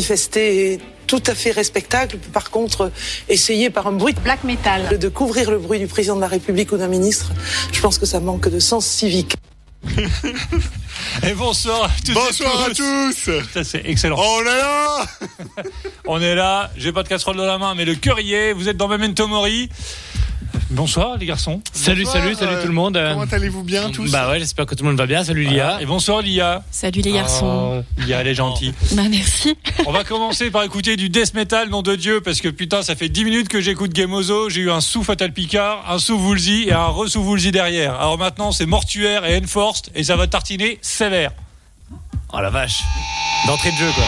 de manifester est tout à fait respectable. Par contre, essayer par un bruit black metal de couvrir le bruit du président de la République ou d'un ministre, je pense que ça manque de sens civique. Et bonsoir à tous. Bonsoir à tous. Ça c'est excellent. On est là. On est là. J'ai pas de casserole dans la main, mais le est. Vous êtes dans Memento Mori. Bonsoir les garçons. Salut, Bonsoir, salut, salut euh, tout le monde. Comment allez-vous bien tous Bah ouais, j'espère que tout le monde va bien. Salut Lia. Et bonsoir Lia. Salut les garçons. Oh, Lia, elle est gentille. Bah merci. On va commencer par écouter du death metal, nom de Dieu, parce que putain, ça fait 10 minutes que j'écoute Gameozo. J'ai eu un sous Fatal Picard, un sous Woolsey et un re-sous Woolsey derrière. Alors maintenant, c'est Mortuaire et Enforced et ça va tartiner sévère. Oh la vache. D'entrée de jeu quoi.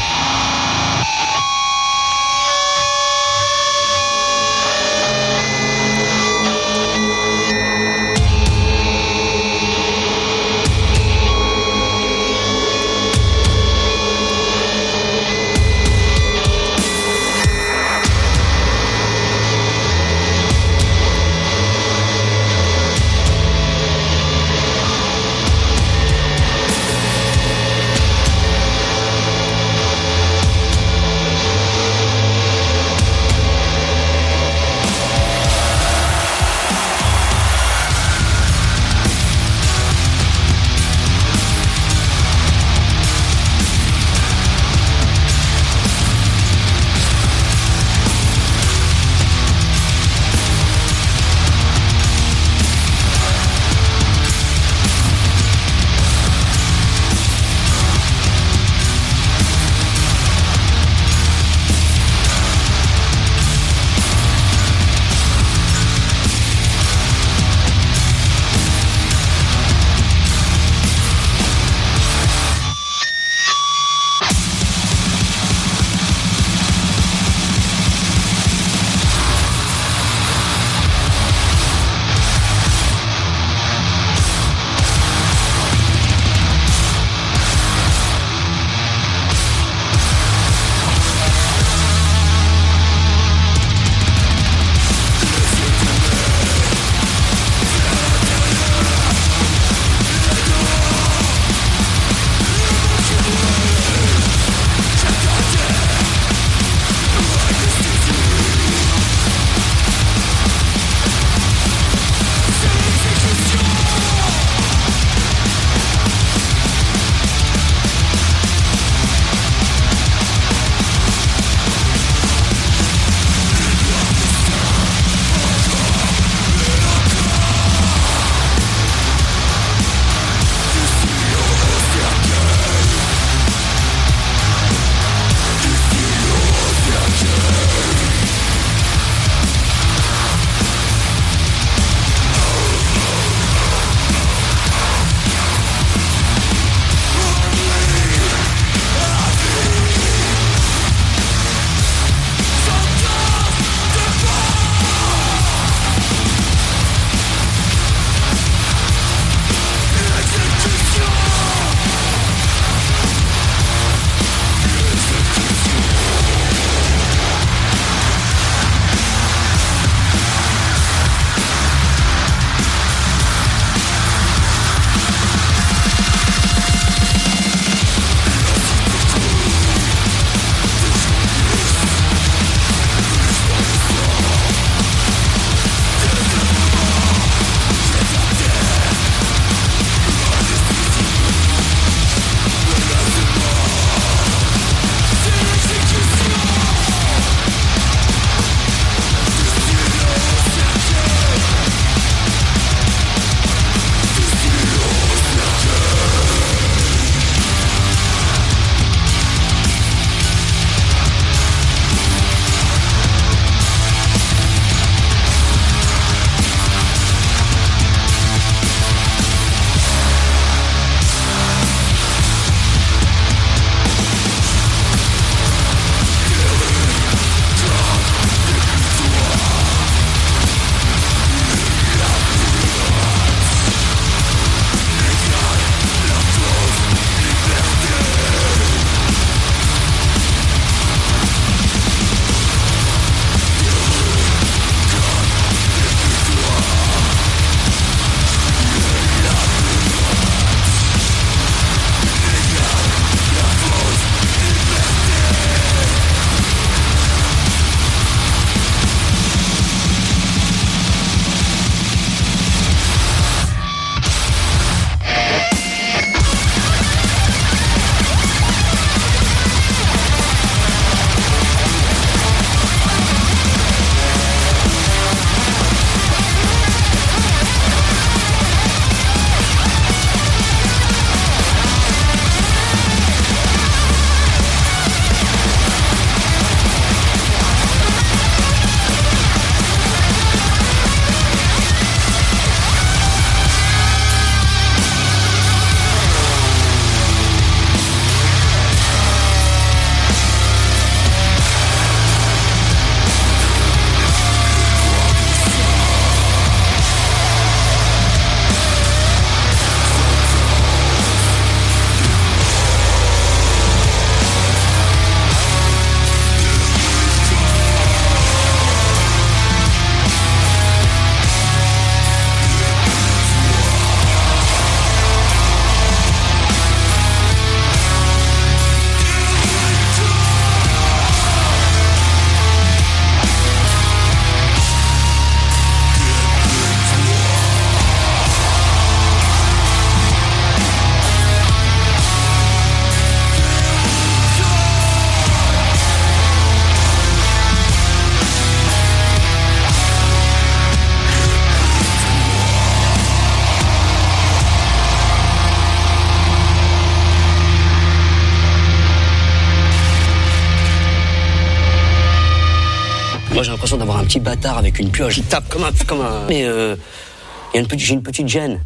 Petit bâtard avec une pioche qui tape comme un. Comme un... Mais euh, il j'ai une petite gêne.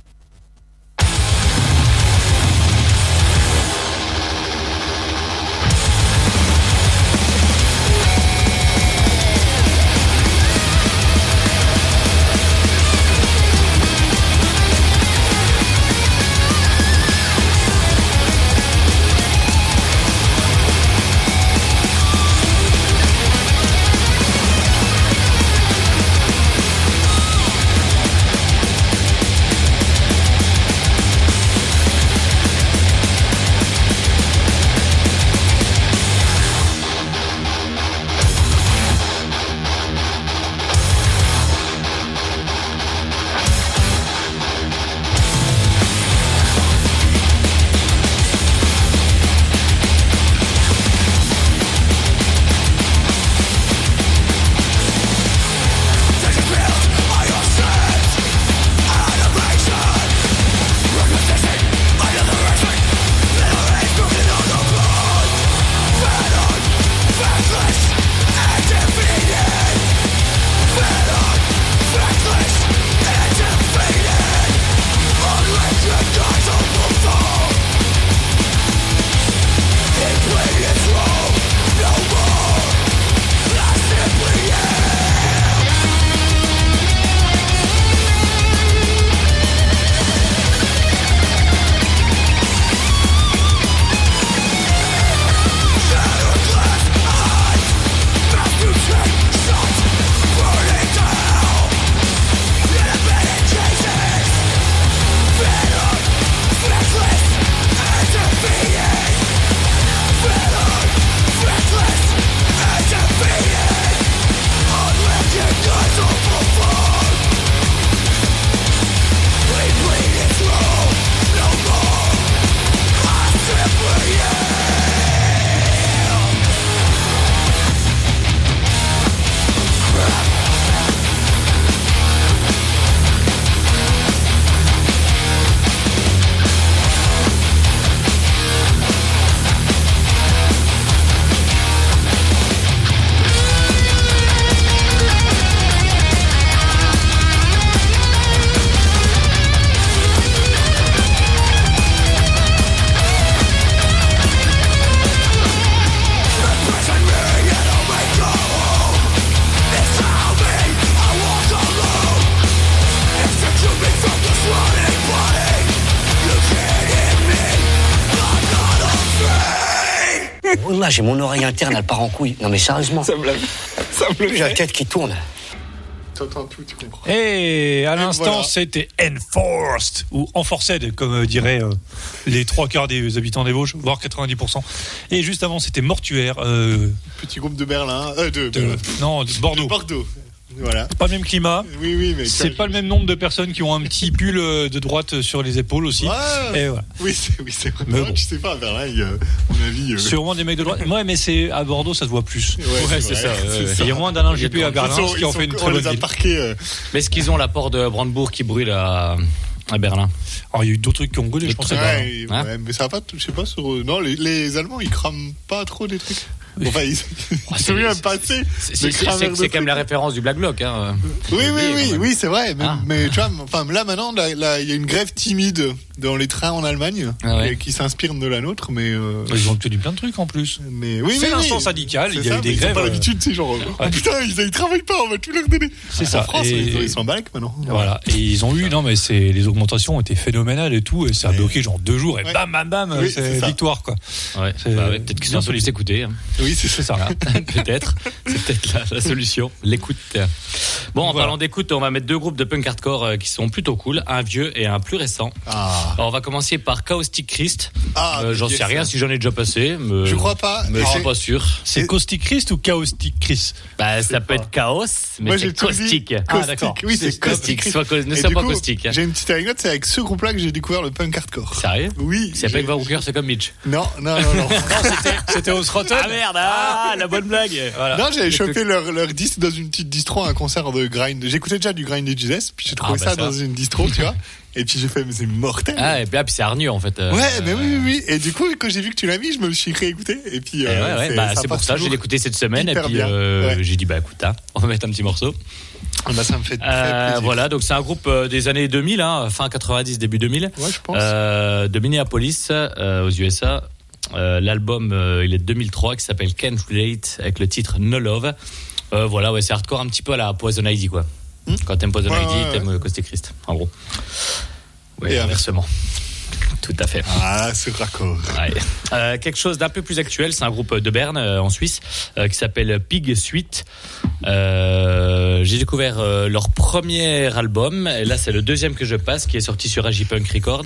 Là, j'ai mon oreille interne, elle part en couille. Non mais sérieusement, Ça me l'a. Ça me j'ai la tête qui tourne. T'entends tout, tu comprends. Et à l'instant, voilà. c'était enforced ou enforced, comme euh, diraient euh, les trois quarts des habitants des Vosges, voire 90%. Et juste avant, c'était mortuaire. euh, Petit groupe de Berlin. Euh, de, non, de Bordeaux. De Bordeaux. Voilà. Pas le même climat. Oui, oui, mais. C'est pas le même nombre de personnes qui ont un petit pull euh, de droite sur les épaules aussi. Ouais. Et voilà. Oui, c'est oui, c'est vrai. Mais bon. Tu sais pas, à Berlin, il y a, à mon avis. euh, Sûrement des mecs de droite. Ouais, mais c'est à Bordeaux, ça se voit plus. Ouais, Ouais, c'est ça. Il y a moins d'Alain Juppé à Berlin, sont- qui sont- fait une très bonne parqués. euh, Mais est-ce qu'ils ont la porte de Brandebourg qui brûle à, à Berlin? Alors, il y a eu d'autres trucs qui ont brûlé, je pense. ouais, Hein ouais, mais ça va pas, je sais pas sur. euh, Non, les, les Allemands, ils crament pas trop des trucs. Enfin, ils, sont bien passés. C'est quand même la référence du Black Bloc. Hein. Oui, oui, oui, oui, c'est vrai. Mais, Ah. mais tu vois, enfin, là maintenant, là, là, il y a une grève timide dans les trains en Allemagne Ah ouais. et qui s'inspire de la nôtre, mais. euh, Ils ont obtenu plein de trucs en plus. mais oui, C'est oui, l'instant oui. syndical, il y a ça, eu des mais ils ont grèves, pas euh, l'habitude, c'est genre. Oh putain, ils, ils travaillent pas, on va tout leur donner. C'est En ça. France, Et- ils, sont en balèque maintenant. Voilà. Et ils ont eu, non, mais c'est, les augmentations ont été phénoménales et tout, et ça a bloqué genre deux jours, et bam, bam, bam, c'est victoire, quoi. Bah peut-être qu'ils sont un peu plus écoutés. Oui, c'est C'est ça. peut-être. C'est peut-être la, la solution. L'écoute. Bon, en Voilà. parlant d'écoute, on va mettre deux groupes de punk hardcore euh, qui sont plutôt cool, un vieux et un plus récent. Ah, Alors, on va commencer par Caustic Christ. Ah, Euh, J'en sais rien si j'en ai déjà passé. Mais, Je crois pas. Mais je Ah, suis pas sûr. C'est Caustic Christ ou Chaostic Chris Bah, ça peut pas. être chaos, mais Moi, c'est caustique. Caustique. Oui, c'est caustique. Soit cau- ne sois pas coup, caustique. J'ai une petite anecdote, c'est avec ce groupe-là que j'ai découvert le punk hardcore. Sérieux? Oui. C'est pas que Van Hooker, c'est comme Mitch. Non, non, non, non. C'était au Srotten. Ah merde Ah, la bonne blague. Voilà. Non, j'avais chopé leur, leur disque dans une petite distro à un concert de grind. J'écoutais déjà du grind et Jesus, puis j'ai trouvé Ah, bah ça, ça. dans une distro, tu vois. Et puis j'ai fait, mais c'est mortel. Ah, et puis, ah, puis c'est hargneux en fait. euh, ouais, mais oui, euh, oui, oui. Et du coup, quand j'ai vu que tu l'as mis, je me suis réécouté. Et puis, et euh, ouais, ouais, bah, c'est pour ça, je toujours. l'ai écouté cette semaine et puis euh, Ouais. j'ai dit bah écoute, hein, on va mettre un petit morceau. Ah bah, ça me fait très Euh, plaisir. voilà, donc c'est un groupe des années 2000, hein, fin 90, début 2000, Ouais, je pense. euh, de Minneapolis euh, aux USA. Euh, L'album, euh, il est de 2003, qui s'appelle Can't Relate, avec le titre No Love. Euh, voilà, ouais, c'est hardcore un petit peu à la Poison Ivy, quoi. Quand t'aimes Poison Hmm. Ouais, Ivy, ouais, ouais. t'aimes Christ, en gros. Oui, Et inversement. Tout à fait. Ah, ce raccord. Ouais. Euh, quelque chose d'un peu plus actuel, c'est un groupe de Berne euh, en Suisse euh, qui s'appelle Pig Suite. Euh, J'ai découvert euh, leur premier album, et là c'est le deuxième que je passe, qui est sorti sur Agipunk Record,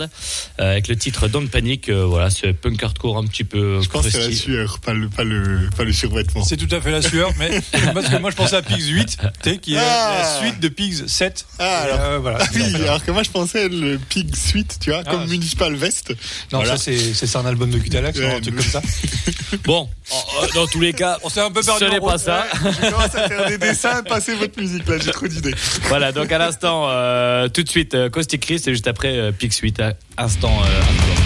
euh, avec le titre Don't Panic. euh, voilà, c'est punk hardcore un petit peu. Je pense que c'est la sueur, pas le, pas le, pas le survêtement. C'est tout à fait la sueur, mais parce que moi je pensais à Pigs 8, tu sais, qui est Ah. la suite de Pigs 7. Ah, alors. euh, voilà. Ah oui, alors que moi je pensais le Pig Suite, tu vois, Ah, comme c'est- Municipal Vest. Non, Voilà. ça c'est un album de Cutalax, Ouais, un truc comme ça. Bon, dans tous les cas, On s'est un peu perdu. ce n'est pas ça. Je commence à faire des dessins, passez votre musique là, j'ai trop d'idées. voilà, donc à l'instant, euh, tout de suite, euh, Caustic Christ, et juste après, euh, Pig Suite, euh, instant euh, hardcore.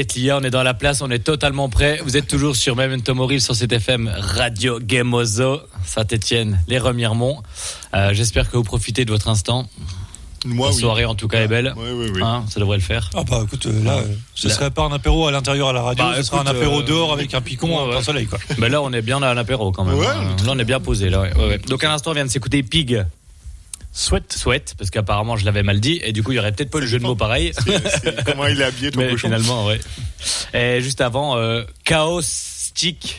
T'inquiète, Lia, on est dans la place, on est totalement prêt. Vous êtes toujours sur Memento Mori sur cette FM Radio Gamozo, Saint-Etienne, les Remiremont. Euh, J'espère que vous profitez de votre instant. Moi, La oui. soirée en tout cas est belle. Ouais, ouais. Hein, ça devrait le faire. Ah bah écoute, euh, là, euh, ce Là- serait pas un apéro à l'intérieur à la radio, Bah, ce serait un apéro euh, dehors avec un picon ouais, en soleil quoi. Mais là, on est bien à l'apéro quand même. Ouais, hein. Là, on est bien posé. Là, ouais, ouais, ouais. Donc, à l'instant, on vient de s'écouter Pig. Sweat. Sweat, parce qu'apparemment, je l'avais mal dit. Et du coup, il y aurait peut-être pas le jeu de mots pareil. C'est comment il est habillé, ton Mais cochon. finalement, ouais. Et juste avant, euh, Chaos Stick.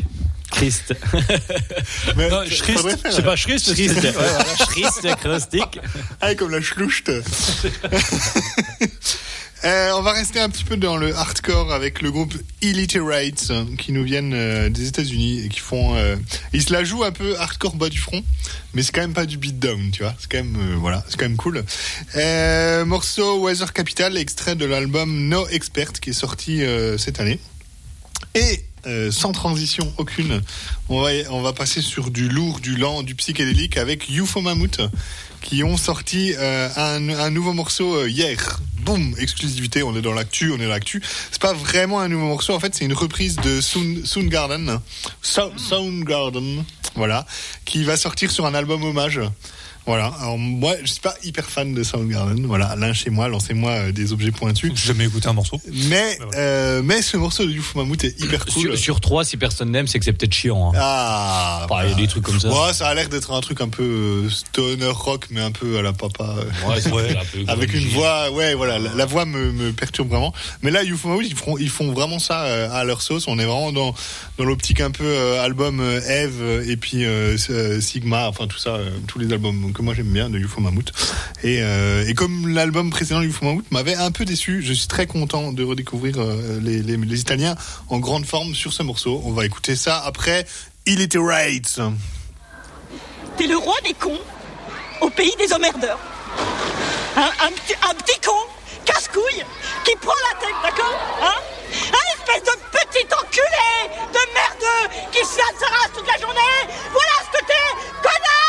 Christ. Mais Non, faire, c'est pas Schrist, c'est Christ. Voilà. Christ, Chaos Stick. Ah, comme la schlouchte. Euh, on va rester un petit peu dans le hardcore avec le groupe Illiterates euh, qui nous viennent euh, des États-Unis et qui font. euh, ils se la jouent un peu hardcore bas du front, mais c'est quand même pas du beatdown, tu vois. C'est quand même euh, voilà, c'est quand même cool. Euh, morceau Weather Capital, extrait de l'album No Expert qui est sorti cette année. Et euh, sans transition aucune, on va, on va passer sur du lourd, du lent, du psychédélique avec UFO Mammoth qui ont sorti euh, un, un nouveau morceau euh, hier. Boum, exclusivité, on est dans l'actu, on est dans l'actu. C'est pas vraiment un nouveau morceau, en fait, c'est une reprise de Sound, Soundgarden. So- Soundgarden, voilà, qui va sortir sur un album hommage. Voilà, alors moi, je suis pas hyper fan de Soundgarden. Voilà, l'un chez moi, lancez-moi euh, des objets pointus. J'ai jamais écouté un morceau. Mais, euh, mais ce morceau de UFO Mammoth est hyper cool. Sur, sur trois, si personne n'aime, c'est que c'est peut-être chiant. hein. Ah, Enfin, il y a des trucs comme ça. Ouais, ça a l'air d'être un truc un peu euh, stoner rock, mais un peu à la papa. Ouais, c'est Ouais. un peu avec une voix, ouais, voilà, la, la voix me, me perturbe vraiment. Mais là, UFO Mammoth, ils font, ils font vraiment ça à leur sauce. On est vraiment dans, dans l'optique un peu album Eve et puis euh, Sigma, enfin tout ça, tous les albums moi j'aime bien de UFO Mammoth. Et, euh, et comme l'album précédent de UFO Mammoth m'avait un peu déçu, je suis très content de redécouvrir euh, les, les, Italiens en grande forme sur ce morceau. On va écouter ça après Illiterates. T'es le roi des cons au pays des emmerdeurs. Un, un petit, un petit con, casse-couille, qui prend la tête, d'accord Hein? Un espèce de petit enculé de merdeux qui se lasse sa race toute la journée Voilà ce que t'es Connard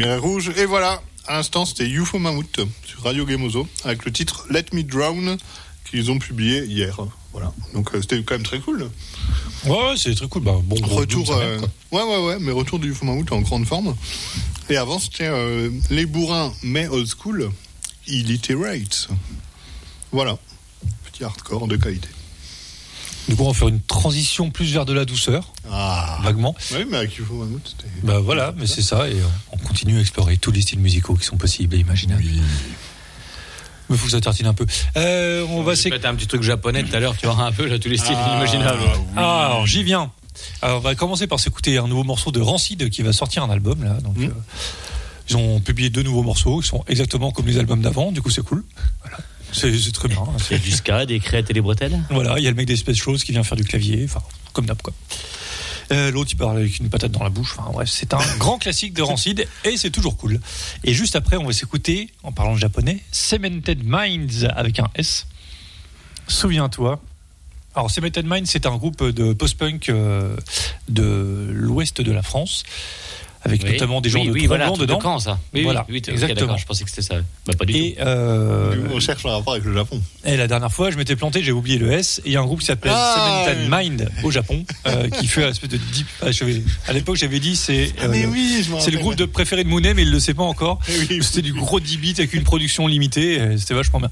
lumière est rouge. Et voilà, à l'instant, c'était UFO Mammoth sur Radio Gamozo avec le titre Let Me Drown qu'ils ont publié hier. Voilà, donc euh, c'était quand même très cool. Ouais, ouais, c'est très cool. Bah, bon, Retour, Doom, euh, ouais, ouais, ouais, mais retour du Manchu en grande forme. Et avant, c'était euh, les bourrins, mais old school, illiterate. Voilà, petit hardcore de qualité. Du coup, on va faire une transition plus vers de la douceur, Ah, vaguement. oui, mais avec Manchu, c'était. Bah voilà, mais c'est ça, et on continue à explorer tous les styles musicaux qui sont possibles et imaginables. Mais faut que ça tartine un peu. Euh, on va s'écouter. un petit truc japonais tout à l'heure, tu vois un peu là, tous les styles imaginables. Ah, alors j'y viens. Alors, on va commencer par s'écouter un nouveau morceau de Rancid qui va sortir un album là. Donc, Mm. euh, ils ont publié deux nouveaux morceaux qui sont exactement comme les albums d'avant. Du coup, c'est cool. Voilà. C'est très bien. Il y a du ska, des crêtes et des bretelles. Voilà, il y a le mec des Space Shows qui vient faire du clavier, enfin, comme d'hab, quoi. Euh, L'autre, il parle avec une patate dans la bouche. Enfin, bref, c'est un grand classique de Rancid et c'est toujours cool. Et juste après, on va s'écouter, en parlant japonais, Cemented Minds avec un S. Souviens-toi. Alors, Cemented Minds, c'est un groupe de post-punk euh, de l'ouest de la France, avec Oui. notamment des gens oui, de oui, voilà, dedans. de Caen, ça. Oui, Voilà, oui, oui, ok, exactement. je pensais que c'était ça. Bah, pas du Et, tout. euh, On cherche un rapport avec le Japon. Et la dernière fois, je m'étais planté, j'ai oublié le S. Et il y a un groupe qui s'appelle Ah, oui. Mind au Japon, euh, qui fait un espèce de deep. ah, À l'époque, j'avais dit c'est. Ah, mais euh, C'est le groupe de préféré de Mounet, mais il le sait pas encore. Eh oui, C'était du gros 10 bits avec une production limitée. et C'était vachement bien.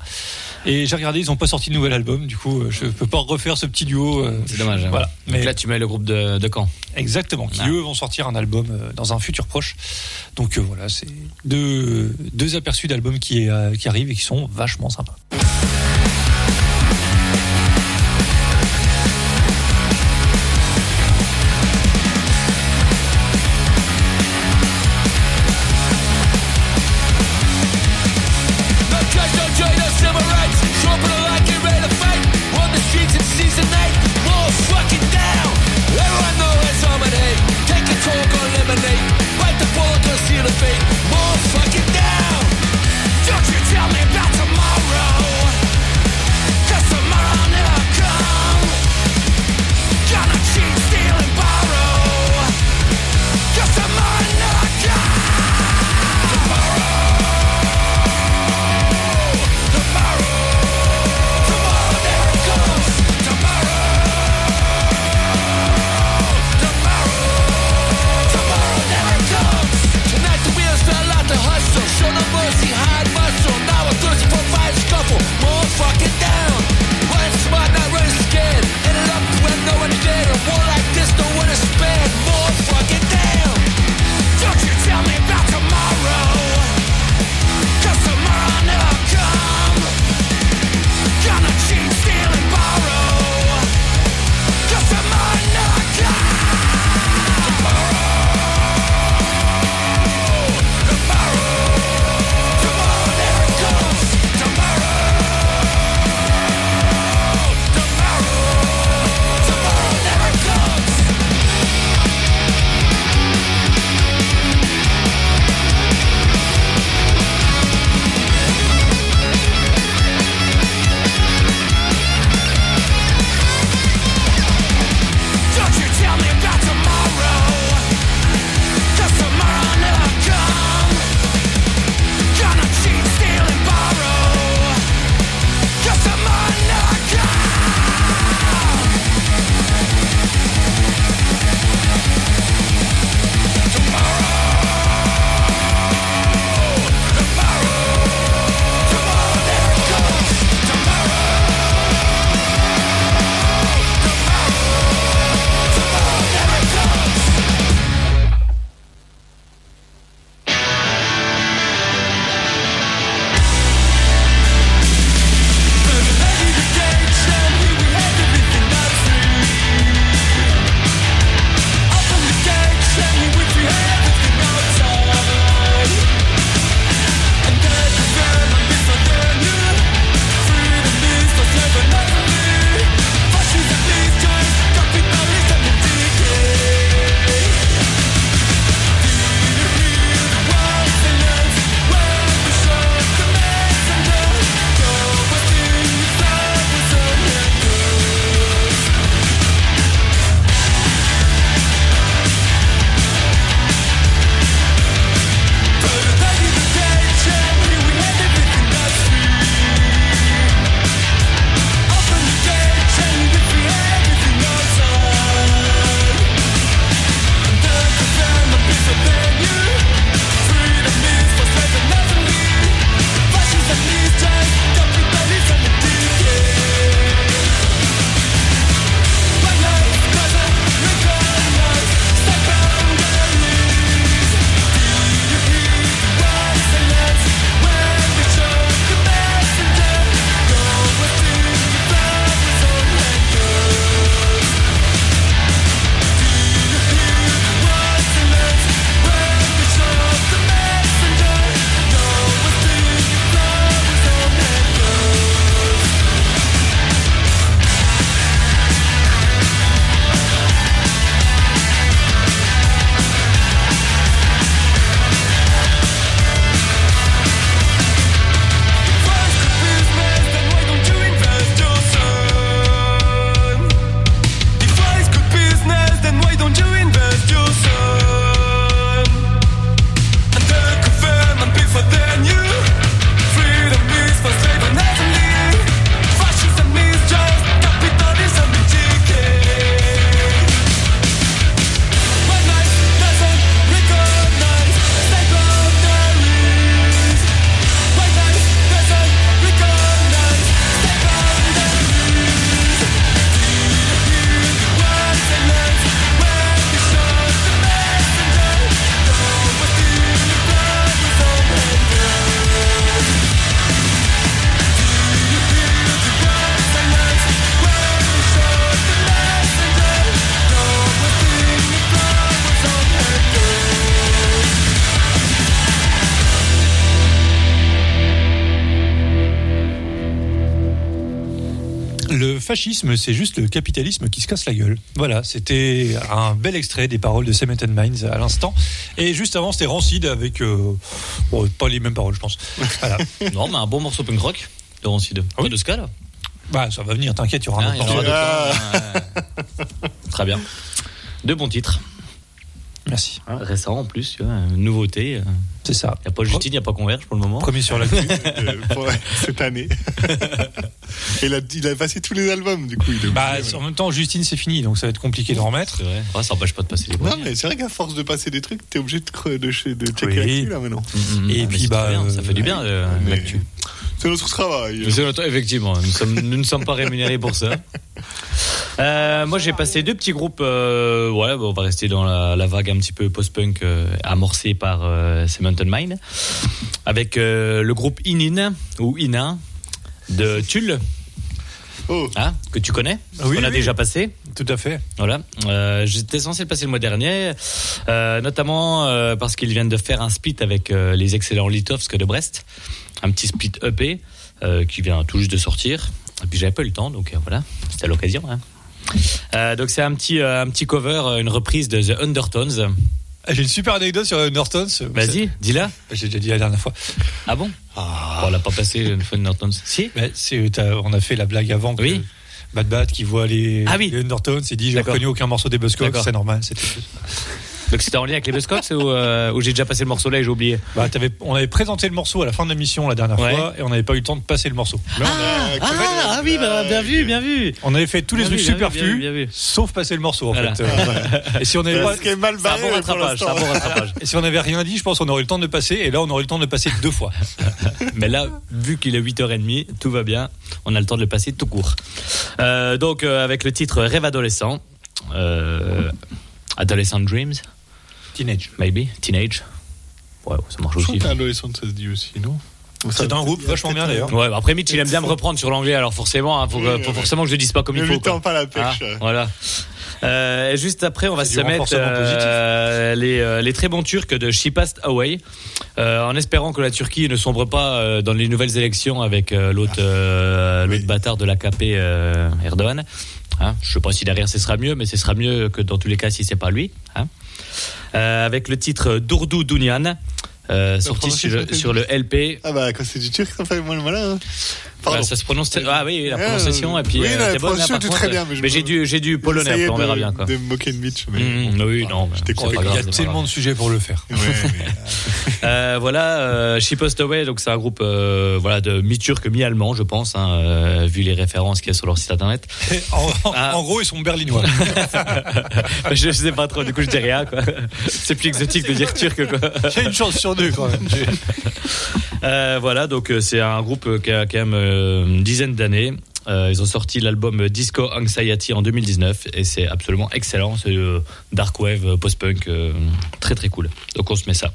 Et j'ai regardé, ils ont pas sorti de nouvel album. Du coup, je peux pas refaire ce petit duo. euh, C'est dommage. hein. Voilà. Donc Mais là, tu mets le groupe de, de Caen. exactement. Qui Ah. eux vont sortir un album dans un futur proche. Donc euh, voilà, c'est deux, deux aperçus d'albums qui, euh, qui arrivent et qui sont vachement sympas. Fascisme, c'est juste le capitalisme qui se casse la gueule. Voilà, c'était un bel extrait des paroles de Cement Minds à l'instant. Et juste avant, c'était Rancid avec euh, bon, pas les mêmes paroles, je pense. Voilà. Non, mais un bon morceau punk rock de Rancid. Pas oui. de ska là bah, ça va venir, t'inquiète, il y aura un Ah, autre aura. Très bien. Deux bons titres. Merci. Récents en plus, tu vois, une nouveauté. Il C'est ça. n'y a pas Justine, il n'y a pas Converge pour le moment. Premier sur l'actu. Euh, cette année. il, a, il a passé tous les albums, du coup. Il est bah, en même temps, Justine, c'est fini, donc ça va être compliqué d'en remettre. C'est vrai. Ouais, ça n'empêche pas de passer les ouais. Non, premiers. mais c'est vrai qu'à force de passer des trucs, t'es obligé de, de, de checker Oui. l'actu, là, maintenant. Mm, mm, Et mais puis, bah, bien, ça fait du euh, bien euh, Mais l'actu. C'est notre travail. C'est notre- Effectivement, nous, sommes, nous ne sommes pas rémunérés pour ça. Euh, moi, j'ai passé deux petits groupes. euh, ouais, bon, on va rester dans la, la vague un petit peu post-punk euh, amorcée par euh, Cement Mine, avec euh, le groupe Inin ou Ina de Tulle, Oh, hein, que tu connais, Oui, qu'on a oui. déjà passé. Tout à fait. Voilà, Euh, j'étais censé le passer le mois dernier, euh, notamment euh, parce qu'ils viennent de faire un split avec les excellents Litovsk de Brest, un petit split EP qui vient tout juste de sortir. Et puis j'avais pas eu le temps, donc voilà, c'était l'occasion. hein. Donc c'est un petit un petit cover, une reprise de The Undertones. Ah, J'ai une super anecdote sur Nortons. Vas-y, dis-la. J'ai déjà dit la dernière fois. Ah bon Bon, On l'a pas passé une fois Undertones. Si Mais c'est, t'as- on a fait la blague avant que Oui. Bad Bad qui voit les, Ah oui. les Undertones s'est dit j'ai reconnu aucun morceau des Buzzcocks, c'est normal. Donc c'était en lien avec les Buzzcocks ou, euh, ou j'ai déjà passé le morceau là et j'ai oublié Bah, on avait présenté le morceau à la fin de l'émission la dernière Ouais. fois et on n'avait pas eu le temps de passer le morceau. Là, on, a- ah, ah oui, bah, bien vu, bien vu. on avait fait tous les trucs superflus, sauf passer le morceau en Voilà. fait. Euh. Et si on avait pas, ce qui est mal un barré bon pour rattrapage, c'est un bon rattrapage. et si on avait rien dit, je pense qu'on aurait eu le temps de passer et là on aurait eu le temps de passer deux fois. Mais là, vu qu'il est 8h30, tout va bien. On a le temps de le passer tout court. Euh, donc, euh, avec le titre Rêve adolescent. Euh, Adolescent Dreams, Teenage. maybe. Teenage. Ouais, ça marche Je crois aussi. adolescent, ça se dit aussi, non C'est un groupe vachement bien d'ailleurs. Ouais, bah après Mitch, il aime bien me reprendre sur l'anglais, alors forcément, hein, faut, Oui, faut oui. forcément que je dise pas comme Ne il faut. lui quoi. tends pas la Ah, pêche. voilà. Euh, et juste après, on va se mettre euh, les, euh, les très bons Turcs de She Passed Away, euh, en espérant que la Turquie ne sombre pas euh, dans les nouvelles élections avec euh, l'autre euh, Oui. l'autre bâtard de l'AKP euh, Erdogan. Hein, je sais pas si derrière ce sera mieux, mais ce sera mieux que dans tous les cas si c'est pas lui. Hein. Euh, avec le titre Durdu Dunyan, euh, sorti sur, le- sur le LP. Ah bah, quand c'est du turc, ça fait moins le malin. hein. Pardon. Bah, ça se prononce. Ah oui, oui, la Ouais, prononciation. Et puis, oui, euh, la prononciation très bien, mais je mais me- j'ai du, j'ai du polonais on verra de- bien. Quoi. De moquer de Mitch, mais. Mmh, bon. oui, non, mais c'est Il y a grave, tellement grave. de sujets pour le faire. Ouais, Euh, voilà, euh, She Passed Away, donc c'est un groupe euh, voilà de mi-turc, mi-allemand, je pense, hein, euh, vu les références qu'il y a sur leur site internet. En, Ah. en gros, ils sont berlinois. je sais pas trop, du coup je dis rien. quoi. C'est plus exotique de dire turc. Quoi. J'ai une chance sur deux quand même. Euh, voilà, donc euh, c'est un groupe euh, qui a quand même euh, une dizaine d'années. Euh, ils ont sorti l'album Disco Anxiety en 2019 et c'est absolument excellent. C'est euh, dark wave, euh, post-punk, euh, très très cool. Donc on se met ça.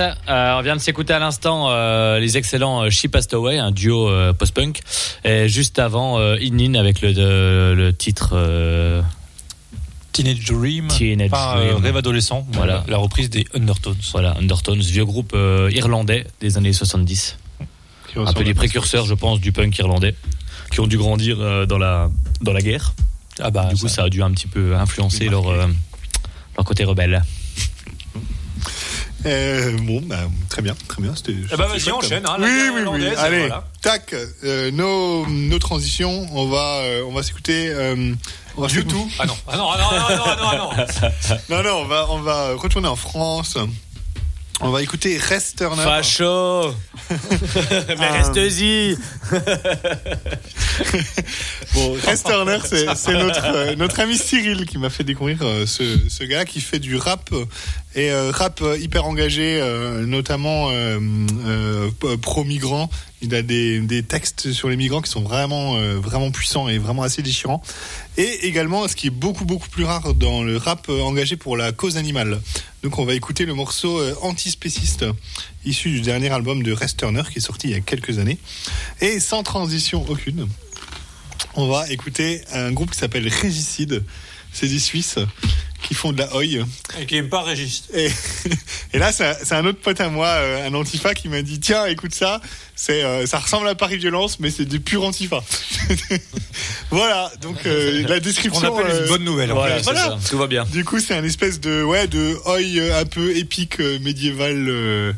Euh, on vient de s'écouter à l'instant euh, les excellents euh, She Passed Away, un duo euh, post-punk, et juste avant In In avec le, de- le titre Teenage Dream, Teenage pas, Dream. Rêve adolescent, Voilà. la reprise des Undertones. voilà, Undertones, vieux groupe irlandais des années 70. Qui Un peu les à- précurseurs, je pense, du punk irlandais, qui ont dû grandir dans, la, dans la guerre. Ah bah, du coup, ça a dû un petit peu influencer leur, leur côté rebelle. Euh, bon, bah, très bien, très bien. C'était. Eh bah, vas-y, chouette. enchaîne, hein, la oui, oui, oui. Allez, voilà. tac. euh, nos, nos transitions. On va, euh, on va s'écouter. euh, on va Du tout. Ah non, ah non, ah non, ah non, ah non, ah non. Non, non, on va, on va retourner en France. On va écouter Rest Turner. Facho Mais Ah. reste-y Bon, Rest Turner, c'est c'est notre, euh, notre ami Cyril qui m'a fait découvrir euh, ce, ce gars qui fait du rap et euh, rap euh, hyper engagé, euh, notamment p- pro-migrants. Il a des, des textes sur les migrants qui sont vraiment, vraiment puissants et vraiment assez déchirants. Et également, ce qui est beaucoup, beaucoup plus rare dans le rap engagé pour la cause animale. Donc, on va écouter le morceau Antispéciste, issu du dernier album de Rest Turner qui est sorti il y a quelques années. Et sans transition aucune, on va écouter un groupe qui s'appelle Régicide. C'est des Suisses qui font de la oi. Et qui aime pas Régis. Et, et là, c'est un- autre pote à moi, euh, un antifa, qui m'a dit Tiens, écoute ça, c'est euh, ça ressemble à Paris Violence, mais c'est du pur antifa. voilà, donc euh, la On description. appelle euh, une bonne nouvelle. en Voilà, fait. c'est voilà. ça, tout va bien. du coup, c'est un espèce de ouais de un peu épique euh, médiéval, euh,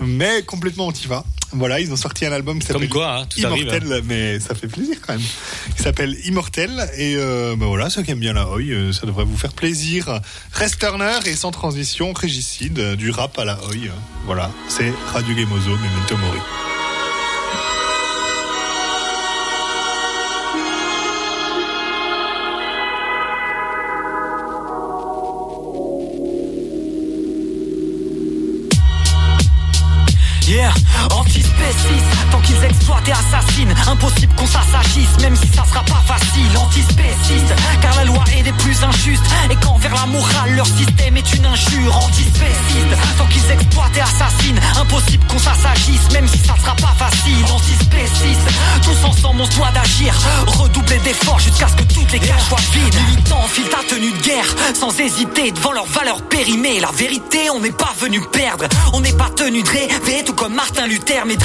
mais complètement antifa. Voilà, ils ont sorti un album qui s'appelle quoi, hein, tout arrive. Immortel, mais ça fait plaisir quand même. Il s'appelle Immortel et euh, ben voilà, ceux qui aiment bien la euh, ça devrait vous faire plaisir. Rest Turner et sans transition, Régicide, du rap à la euh, Voilà, c'est Radio Gemozo, Memento Mori. Yeah, tant qu'ils exploitent et assassinent, impossible qu'on s'assagisse, même si ça sera pas facile. Antispéciste, car la loi est des plus injustes, et qu'envers la morale, leur système est une injure. Antispéciste, tant qu'ils exploitent et assassinent, impossible qu'on s'assagisse, même si ça sera pas facile. Antispéciste, tous ensemble on se doit d'agir, redoubler d'efforts jusqu'à ce que toutes les cages soient vides. Militants enfilent ta tenue de guerre, sans hésiter devant leurs valeurs périmées. La vérité, on n'est pas venu perdre, on n'est pas tenu de rêver, tout comme Martin Luther, mais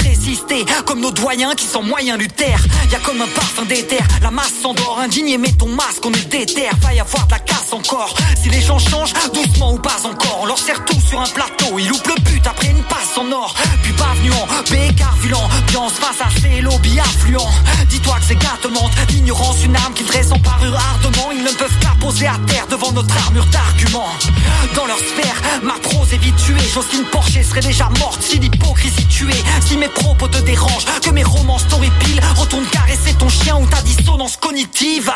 comme nos doyens qui sont moyens Luther. Y a comme un parfum d'éther, la masse s'endort, indigné, mets ton masque, on est déter, va y avoir de la casse encore. Si les gens changent, doucement ou pas encore, on leur sert tout sur un plateau, ils loupent le but après une passe en or, puis pas venu en B carbulant, ambiance face à ces lobbies affluents. Dis-toi que ces gars te mentent, l'ignorance une arme qu'ils dressent en parure ardemment, ils ne peuvent pas poser à terre devant notre armure d'arguments. Dans leur sphère, ma prose est vite Jocelyne Porcher serait déjà morte si l'hypocrisie tuée. Si mes propos te dérangent, que mes romans t'horripilent, retourne caresser ton chien ou ta dissonance cognitive.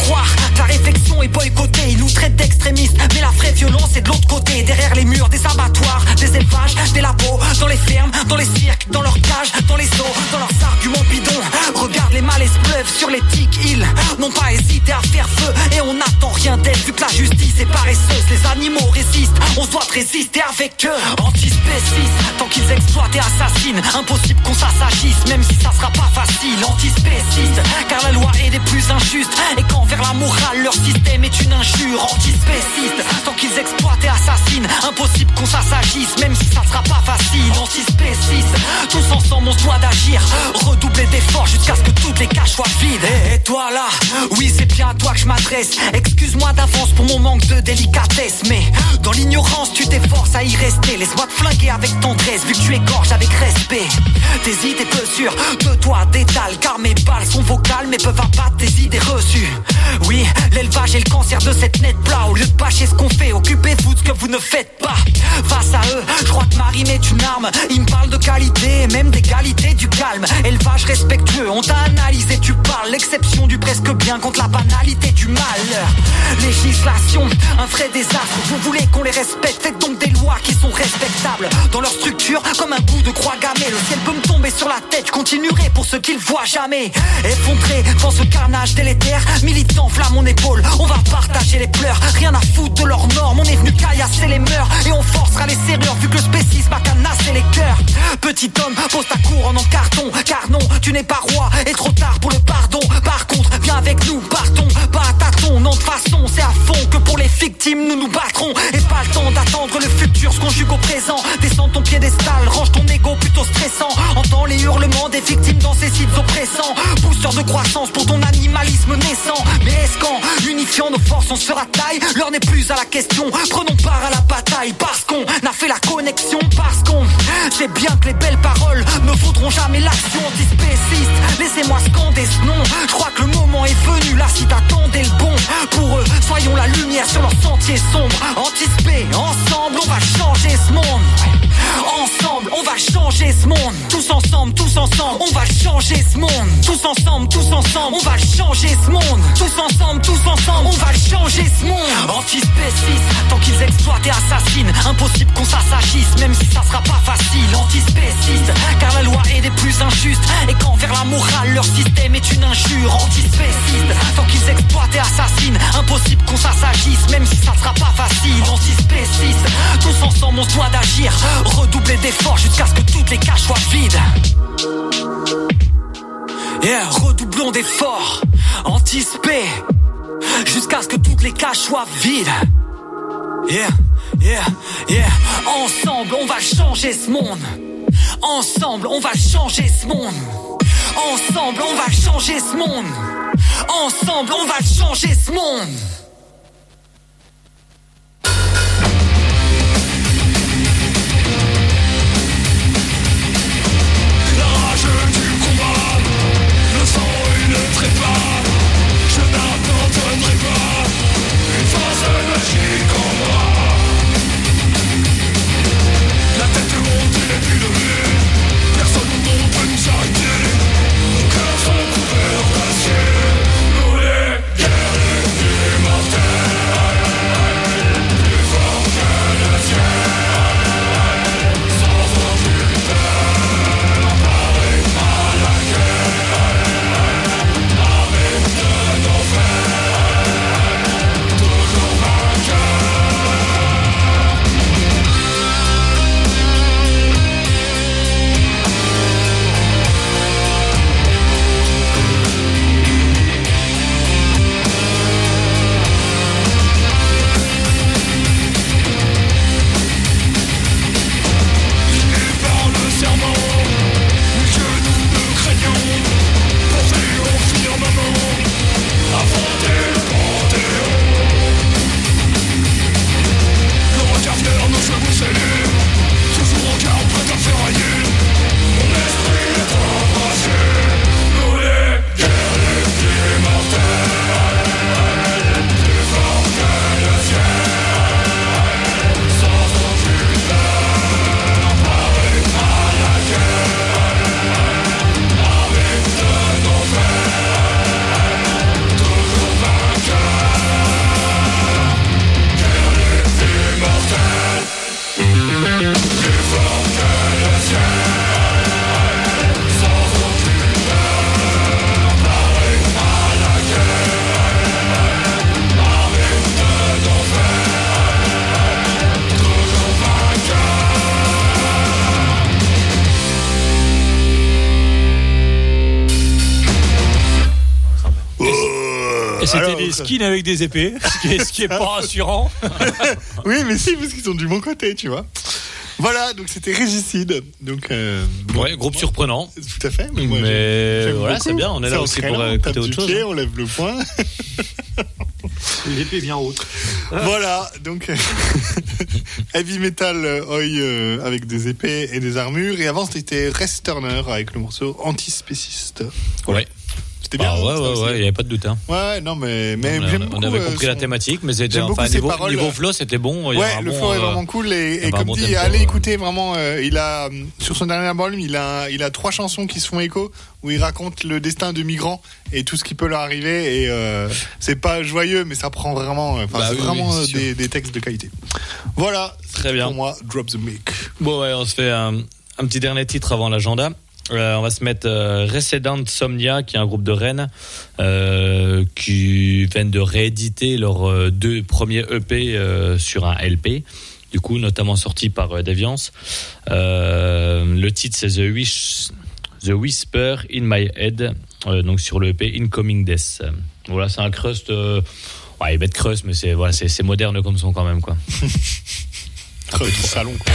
Croire que la réflexion est boycottée, ils nous traitent d'extrémistes, mais la vraie violence est de l'autre côté, derrière les murs des abattoirs, des élevages, des labos, dans les fermes, dans les cirques, dans leurs cages, dans les eaux, dans leurs arguments bidons. Regarde les malaises pleuvent sur les tics, ils n'ont pas hésité à faire feu et on n'attend rien d'elle vu que la justice est paresseuse. Les animaux résistent, on doit résister avec eux. Antispécistes, tant qu'ils exploitent et assassinent, impossible qu'on s'assagisse, même si ça sera pas facile. Antispécistes, car la loi est des plus injustes et qu'envers la morale, leur système est une injure. Antispécistes, tant qu'ils exploitent et assassinent, impossible qu'on s'assagisse, même si ça sera pas facile. Antispécistes, tous ensemble on se doit d'agir, redoubler d'efforts jusqu'à ce que toutes les cages soient vides. Et, et toi là, oui c'est bien à toi que je m'adresse. Excuse-moi d'avance pour mon manque de délicatesse, mais dans l'ignorance tu t'efforces à y rester. Laisse-moi te flinguer avec tendresse, vu que tu égorges avec respect. Tes idées peu sûres de toi détalent, car mes balles sont vocales mais peuvent abattre tes idées reçues. Oui, l'élevage est le cancer de cette nette plat. Au lieu de bâcher ce qu'on fait, occupez-vous de ce que vous ne faites pas. Face à eux, je crois que ma rime est une arme. Ils me parlent de qualité, même d'égalité, du calme. Élevage respectueux, on t'a analysé, tu parles. L'exception du presque bien contre la banalité du mal. Législation, un vrai désastre. Vous voulez qu'on les respecte, faites donc des lois qui sont respectables. Dans leur structure, comme un bout de croix gammée. Ciel peut me tomber sur la tête, je continuerai pour ceux qui le voient jamais. Effondré dans ce carnage délétère, militant, flamme mon épaule. On va partager les pleurs, rien à foutre de leurs normes. On est venu caillasser les mœurs et on forcera les serrures vu que le spécisme petit homme, pose ta couronne en carton. Car non, tu n'es pas roi, et trop tard pour le pardon. Par contre, viens avec nous, partons, Non, de façon, c'est à fond que pour les victimes, nous nous battrons. Et pas le temps d'attendre le futur, se conjugue au présent. Descends ton piédestal, range ton ego plutôt stressant. Entends les hurlements des victimes dans ces sites oppressants. Booster de croissance pour ton animalisme naissant. Mais est-ce qu'en unifiant nos forces, on se taille? L'heure n'est plus à la question, prenons part à la bataille. Parce qu'on a fait la connexion, parce qu'on sait bien que les belles paroles ne vaudront jamais l'action antispéciste. Laissez-moi scander ce nom, je crois que le moment est venu. Là, si t'attendais le bon, pour eux, soyons la lumière sur leur sentier sombre. Antispé, ensemble, on va changer ce monde. Ensemble, on va changer ce monde. Tous ensemble, tous ensemble, on va changer ce monde. Tous ensemble, tous ensemble, on va changer ce monde. Tous ensemble, tous ensemble, on va changer ce monde. Antispécistes, tant qu'ils exploitent et assassinent, impossible qu'on s'assagisse, même si ça sera pas facile. Antispécistes, car la loi est des plus injustes. Et qu'envers la morale, leur système est une injure. Antispécistes, tant qu'ils exploitent et assassinent, impossible qu'on s'assagisse, même si ça sera pas facile. Antispécistes, tous ensemble, on se doit d'agir. Redoubler d'efforts jusqu'à ce que toutes les cages soient vides. Yeah, redoublons d'efforts, anticipés, jusqu'à ce que toutes les cages soient vides. Yeah, yeah, yeah. Ensemble, on va changer ce monde. Ensemble, on va changer ce monde. Ensemble, on va changer ce monde. Ensemble, on va changer ce monde. Avec des épées, ce qui est, ce qui est pas rassurant. Oui, mais si, parce qu'ils sont du bon côté, tu vois. Voilà, donc c'était Régicide. Donc, euh, bon, Ouais, groupe surprenant. tout à fait. moi, Mais voilà, c'est bien, on est là aussi pour, euh, écouter du autre chose, pied, hein. on lève le poing. L'épée bien haute. voilà, donc heavy metal euh, oi euh, avec des épées et des armures. Et avant, c'était Rest Turner avec le morceau Antispéciste. Ouais. C'était bien. Ah hein, ouais, ça ouais, ouais, il n'y avait pas de doute. Hein. Ouais, non, mais, mais on, avait euh, compris la thématique, mais c'était enfin niveau, paroles. niveau flow, c'était bon. Ouais, le bon, flow est euh, vraiment cool et, un comme bon dit, tempo, allez ouais. écouter vraiment. euh, il a euh, sur son dernier album, il a il a trois chansons qui se font écho où il raconte le destin de migrants et tout ce qui peut leur arriver et euh, c'est pas joyeux mais ça prend vraiment. euh, Enfin, Bah c'est oui, vraiment oui, euh, des, des textes de qualité. Voilà. Très bien. Pour moi, drop the mic. Bon, ouais, on se fait un, un petit dernier titre avant l'agenda. Euh, on va se mettre euh, Resident Somnia, qui est un groupe de Rennes, euh, qui viennent de rééditer leurs euh, deux premiers EP sur un LP. du coup, notamment sorti par Deviance. Le titre, c'est The, Wish, The Whisper in My Head, donc sur le EP Incoming Death. Voilà, c'est un crust. ouais, il bête crust, mais c'est voilà, c'est c'est moderne comme son quand même, quoi. Un peu salon. quoi.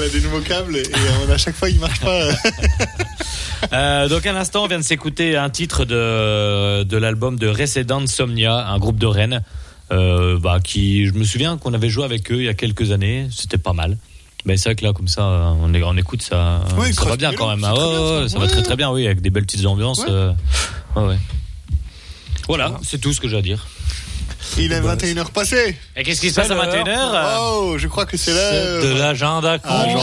Qu'elle a des nouveaux câbles et à chaque fois ils marchent pas. Euh, donc à l'instant, on vient de s'écouter un titre de, de l'album de Resident Somnia, un groupe de Rennes, euh, bah, qui, je me souviens qu'on avait joué avec eux il y a quelques années, c'était pas mal. Mais c'est vrai que là, comme ça, on, est, on écoute ça, Ouais, ça va bien quand même. Ah, ouais, bien, ça. va très très bien, oui, avec des belles petites ambiances. Euh. Voilà, c'est tout ce que j'ai à dire. Il est 21h passé. Et qu'est-ce qui se passe à l'heure. 21h Oh, je crois que c'est l'heure. De l'agenda. Agenda.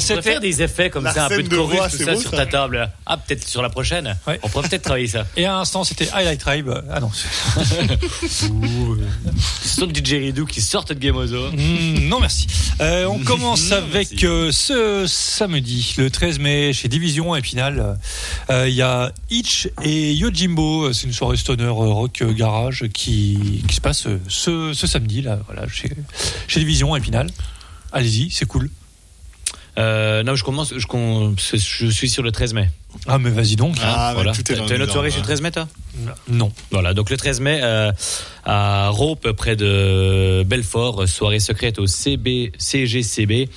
C'était- pourrais faire des effets comme ça, un peu de chorus, tout ça beau, sur ça. ta table. Ah, peut-être sur la prochaine. Ouais. On pourrait peut-être travailler ça. Et à l'instant, c'était Highlight Tribe. Ah non. DJ Ridou qui sortent de Gameozo. Mm, non, merci. Euh, on commence Non, avec euh, ce samedi, le 13 mai, chez Division à Épinal. Euh, Il y a Itch et Yojimbo. C'est une soirée stoner euh, rock euh, garage qui, qui se passe euh, ce, ce samedi, là, voilà, chez, chez Division à Épinal. Allez-y, c'est cool. Euh, non, je commence. Je, con- je suis sur le 13 mai. Ah, mais vas-y donc. Ah, bah, voilà. tout est dans T'as une le autre soirée sur le 13 mai, toi? Non. Voilà, donc le 13 mai euh, à Rope, près de Belfort, soirée secrète au CB, CGCB,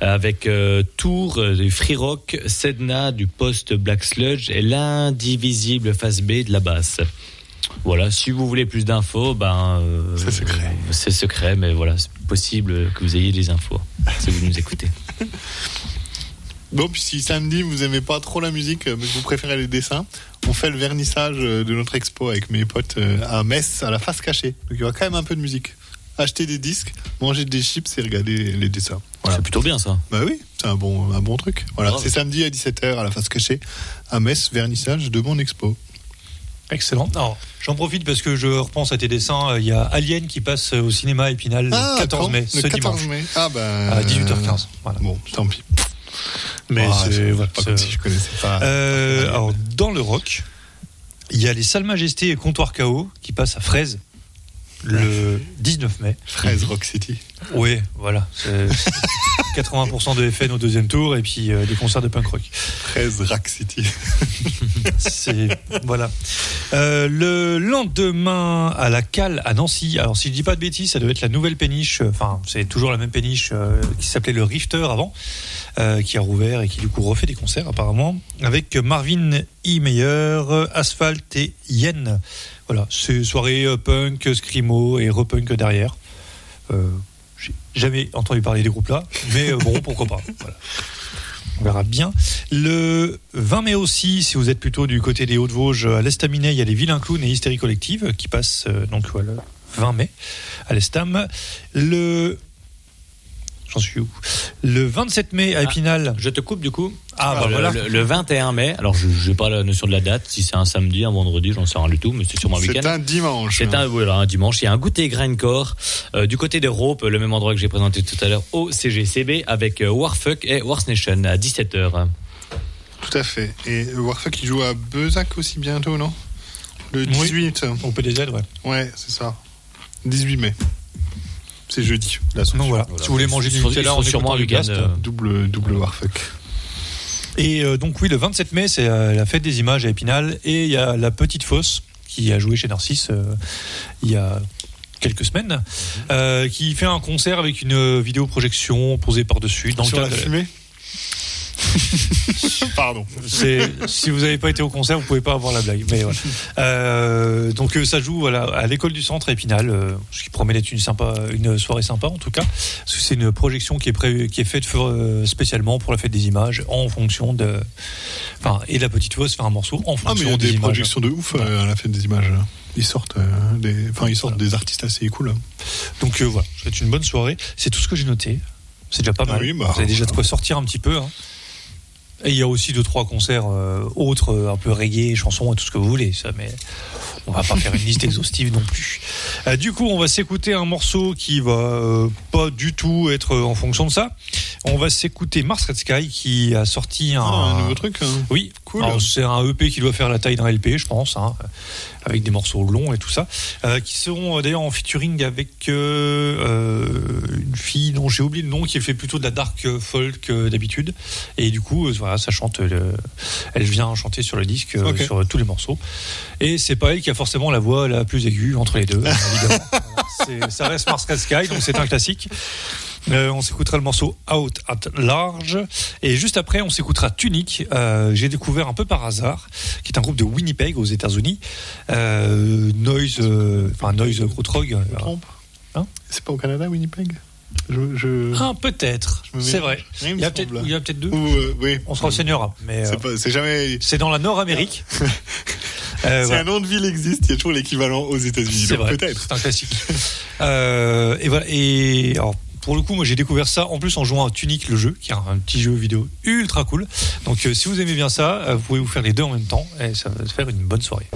avec euh, Tour, euh, du Free Rock, Sedna, du Post Black Sludge et l'indivisible face B de la basse. Voilà, si vous voulez plus d'infos, ben. euh, C'est secret. C'est secret, mais voilà, c'est possible que vous ayez des infos si vous nous écoutez. Bon, puis si samedi vous aimez pas trop la musique, euh, mais que vous préférez les dessins, on fait le vernissage euh, de notre expo avec mes potes à Metz, à la face cachée. Donc il y aura quand même un peu de musique. Acheter des disques, manger des chips et regarder les dessins. Voilà. C'est plutôt bien ça. Bah oui, c'est un bon, un bon truc. Voilà, c'est samedi à 17h à la face cachée à Metz, vernissage de mon expo. Excellent. Alors, j'en profite parce que je repense à tes dessins. Euh, Il y a Alien qui passe au cinéma à Épinal le 14 quand mai, le ce 14 dimanche. mai. Ah ben. À 18h15. Voilà. Bon, tant pis. Mais Ah, c'est voilà, pas comme si je connaissais pas. Euh, alors, dans le rock, il y a les Salles Majestés et Comptoir KO qui passent à Fraise le 19 mai. Fraise Rock City. Oui, voilà. c'est- c'est 80% de FN au deuxième tour et puis euh, des concerts de punk rock. Fraise Rack City. C'est voilà. Euh, le lendemain à la cale à Nancy. Alors si je dis pas de bêtises, ça doit être la nouvelle péniche. euh, Enfin, c'est toujours la même péniche euh, qui s'appelait le Rifter avant, euh, qui a rouvert et qui du coup refait des concerts apparemment avec Marvin E. Meyer, Asphalt et Yen. Voilà, c'est soirée euh, punk, screamo et repunk derrière. Euh, J'ai jamais entendu parler des groupes là, mais euh, bon, pourquoi pas. On verra bien. Le 20 mai aussi, si vous êtes plutôt du côté des Hauts-de-Vosges, à l'Estaminet, il y a les Vilains Clowns et Hystérie Collective qui passent donc voilà, 20 mai à l'Estam. Le. J'en suis où Le 27 mai à Épinal. Je te coupe du coup. Ah, bah le, voilà. le- le 21 mai, alors je n'ai pas la notion de la date, si c'est un samedi, un vendredi, j'en sais rien du tout, mais c'est sûrement un C'est week-end. un dimanche. C'est un, voilà, un dimanche. Il y a un goûter grindcore euh, du côté des Ropes, le même endroit que j'ai présenté tout à l'heure au CGCB avec euh, Warfuck et Wars Nation à 17h. Tout à fait. Et Warfuck, il joue à Bezac aussi bientôt, non? Le Oui. 18. Au PDZ, ouais. Ouais, c'est ça. 18 mai. C'est jeudi. La Donc voilà. Si vous voulez manger du Nutella en sûrement Blast, euh, Double, double Warfuck. Et euh, donc oui, le 27 mai, c'est euh, la fête des images à Épinal. Et il y a la Petite Fosse qui a joué chez Narcisse euh, il y a quelques semaines, euh, qui fait un concert avec une euh, vidéoprojection posée par-dessus. Dans le Sur la cadre- fumée? Pardon. Si vous n'avez pas été au concert, vous pouvez pas avoir la blague. Mais. Euh, donc euh, ça joue voilà, à l'école du centre Épinal, euh, ce qui promet d'être une sympa, une soirée sympa en tout cas. C'est une projection qui est prévue, qui est faite euh, spécialement pour la fête des images, en fonction de, enfin, et la petite fosse fait un morceau en Ah, mais il y fonction a des, des images. projections de ouf à la fête des images. Ils sortent, des, enfin, ils sortent des artistes assez cool. Donc voilà, c'est une bonne soirée. C'est tout ce que j'ai noté. C'est déjà pas Ah mal. oui, bah, Vous avez déjà de quoi sortir un petit peu. hein. Et il y a aussi deux trois concerts euh, autres, euh, un peu reggae, chansons et tout ce que vous voulez. Ça, mais on va pas faire une liste exhaustive non plus. Euh, du coup, on va s'écouter un morceau qui va pas du tout être en fonction de ça. On va s'écouter Mars Red Sky qui a sorti un, Ah, un nouveau truc. hein. oui, Cool. C'est un EP qui doit faire la taille d'un LP, je pense, hein, avec des morceaux longs et tout ça, euh, qui seront euh, d'ailleurs en featuring avec euh, une fille dont j'ai oublié le nom, qui fait plutôt de la dark folk euh, d'habitude. Et du coup, voilà, ça chante. le- elle vient chanter sur le disque, sur tous les morceaux. Et c'est pas elle qui a forcément la voix la plus aiguë entre les deux, évidemment. Voilà. C'est- ça reste Mars Sky, donc c'est un classique. Euh, on s'écoutera le morceau Out at Large. Et juste après, on s'écoutera Tunic. Euh, J'ai découvert un peu par hasard, qui est un groupe de Winnipeg aux États-Unis. Euh, noise, euh, enfin Noise. Je me trompe Hein? C'est pas au Canada, Winnipeg? Je, je... Ah, peut-être. C'est vrai. Il y a peut-être semble. il y a peut-être deux. Ou, euh, oui. On se renseignera. Mais C'est jamais. c'est dans la Nord-Amérique. Euh, Si un nom de ville existe, il y a toujours l'équivalent aux États-Unis. C'est Donc vrai, peut-être. c'est un classique. Euh, et voilà. Et alors, pour le coup, moi j'ai découvert ça en plus en jouant à Tunic le jeu, qui est un, petit jeu vidéo ultra cool. Donc euh, si vous aimez bien ça, euh, vous pouvez vous faire les deux en même temps et ça va faire une bonne soirée.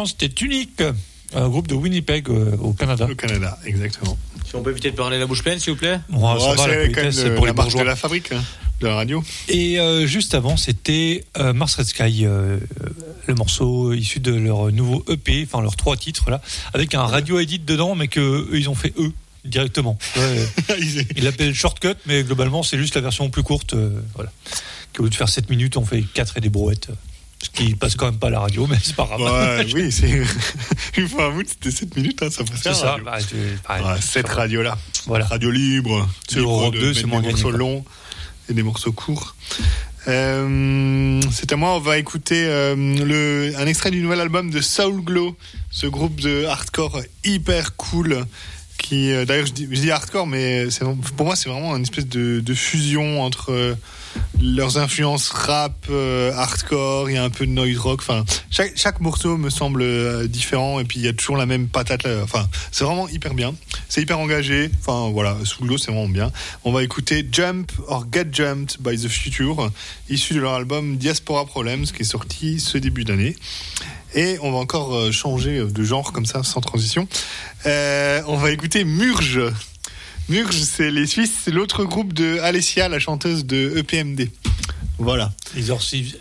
L'instant, c'était Tunique, un groupe de Winnipeg euh, au Canada. Au Canada, exactement. Si on peut éviter de parler la bouche pleine, s'il vous plaît. Bon, ça Oh, c'est pour les la marque bourgeois. de la fabrique hein, de la radio. Et euh, juste avant, c'était euh, Mars Red Sky, euh, le morceau issu de leur nouveau EP, enfin leurs trois titres là, avec un radio edit dedans, mais que eux, ils ont fait eux directement. Ouais, l'appellent shortcut, mais globalement c'est juste la version plus courte. euh, voilà. Au lieu de faire 7 minutes, on fait 4 et des brouettes. Ce qui passe quand même pas à la radio, mais c'est pas grave. Ouais, oui, c'est une fois un bout, c'était 7 minutes, hein, ça passe c'est ça. radio. Bah, tu-. Ouais, cette radio-là. Voilà. Radio libre. C'est Europe de 2, mettre c'est des moins gagné, morceaux longs et des morceaux courts. Euh, c'est à moi, on va écouter euh, le, un extrait du nouvel album de Soul Glow, ce groupe de hardcore hyper cool. Qui, euh, d'ailleurs, je dis, je dis hardcore, mais pour moi, c'est vraiment une espèce de, de fusion entre euh, leurs influences rap, euh, hardcore, il y a un peu de noise rock. Enfin, chaque, morceau me semble euh, différent et puis il y a toujours la même patate. Enfin, c'est vraiment hyper bien. C'est hyper engagé. Enfin, voilà, sous l'eau, c'est vraiment bien. On va écouter Jump or Get Jumped by the Future, issu de leur album Diaspora Problems, qui est sorti ce début d'année. Et on va encore euh, changer de genre comme ça, sans transition. On va écouter Murge. Murge, c'est les Suisses, c'est l'autre groupe de Alessia, la chanteuse de EPMD. Voilà,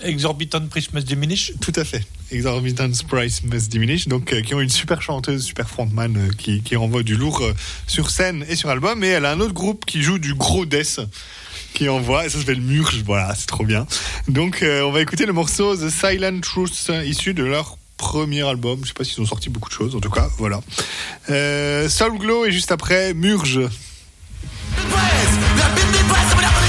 Exorbitant Price Must Diminish. tout à fait. Exorbitant Price Must Diminish, donc euh, qui ont une super chanteuse, super frontman euh, qui, qui envoie du lourd euh, sur scène et sur album. Et elle a un autre groupe qui joue du gros death qui envoie, et ça s'appelle Murge, voilà, c'est trop bien. Donc on va écouter le morceau The Silent Truth, issu de leur premier album. Je sais pas s'ils ont sorti beaucoup de choses, en tout cas, voilà. Soul Glow et juste après Murge. Please,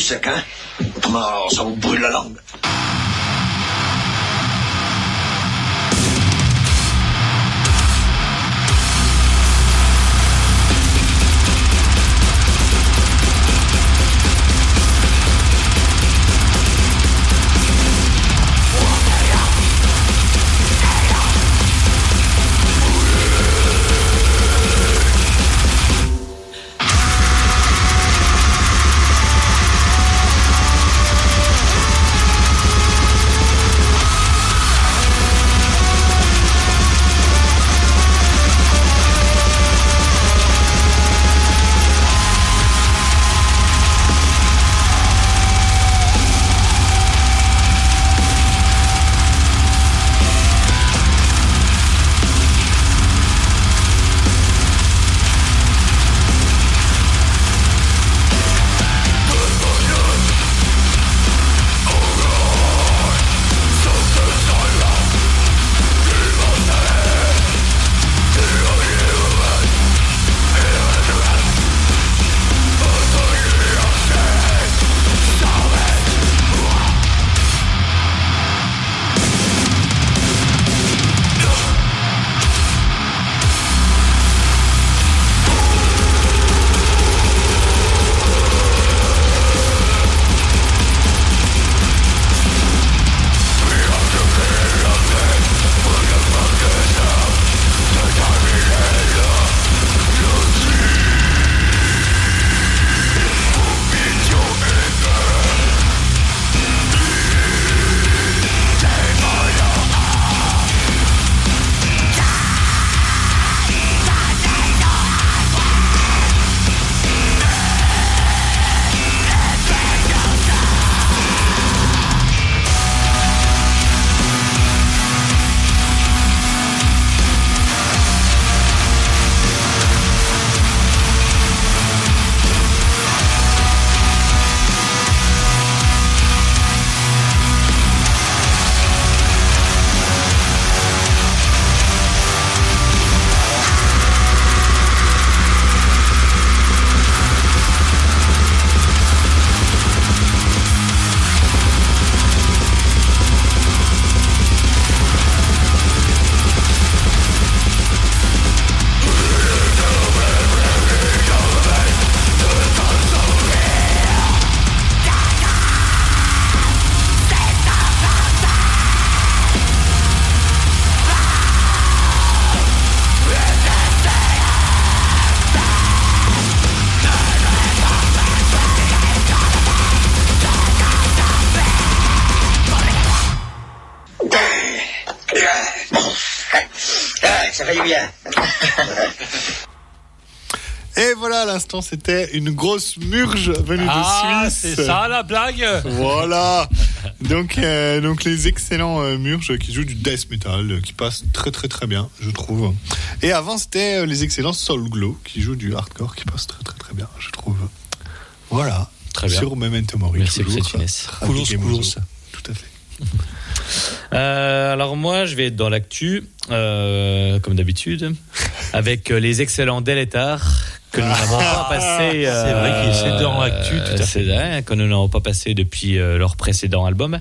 faut l'instant, c'était une grosse murge venue Ah, de Suisse. c'est ça la blague Voilà. Donc, euh, donc les excellents euh, Murges qui jouent du death metal, euh, qui passent très très très bien, je trouve. Et avant, c'était euh, les excellents Soul Glow qui jouent du hardcore, qui passent très très très bien, je trouve. Voilà. Très bien. Sur Memento Mori. Merci pour cette finesse. Tout à fait. Alors moi, je vais être dans l'actu, comme d'habitude, avec les excellents Deletar que nous n'avons pas passé. C'est vrai qu'il- c'est dans l'actu, tout à C'est vrai, que nous n'avons pas passé depuis euh, leur précédent album.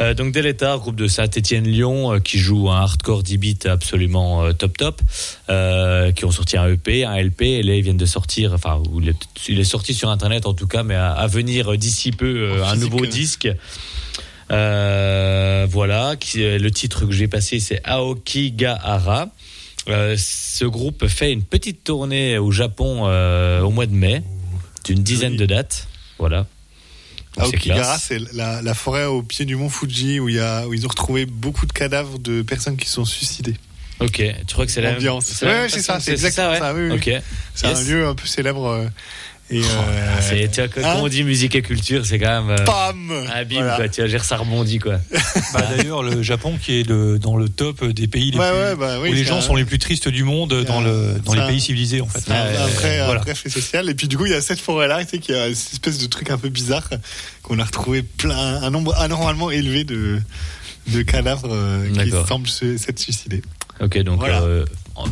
Euh, donc Deletar, groupe de Saint-Étienne-Lyon, euh, qui joue un hardcore 10 bits absolument euh, top top, euh, qui ont sorti un EP, un LP, et là ils viennent de sortir, enfin il est, il est sorti sur internet en tout cas, mais à, à venir euh, d'ici peu euh, un nouveau euh. disque. Euh, voilà, qui, euh, le titre que j'ai passé, c'est Aokigahara. Euh, ce groupe fait une petite tournée au Japon euh, au mois de mai, d'une dizaine de dates. Voilà. Aokigahara, c'est la, la forêt au pied du mont Fuji où, il y a, où ils ont retrouvé beaucoup de cadavres de personnes qui sont suicidées. Ok, tu crois que c'est la Ambiance. même c'est ça, c'est exactement ça, oui, oui. Ok. C'est Yes. un lieu un peu célèbre. Euh, et, euh, C'est, tu vois, quand hein on dit musique et culture, c'est quand même. euh, Pam bim, Voilà. quoi. Tu vas dire, ça rebondit, quoi. Bah, D'ailleurs, le Japon qui est le- dans le top des pays les Ouais, plus, ouais, bah oui, où les gens un- sont les plus tristes du monde dans, un- le, dans les un- pays civilisés en fait. C'est un, Ouais, un vrai, un voilà. vrai fait social. Et puis du coup, il y a cette forêt-là, tu sais, qui a cette espèce de truc un peu bizarre qu'on a retrouvé plein, un nombre anormalement élevé de, de cadavres euh, qui semblent se- s'être suicidés. Ok, donc Voilà.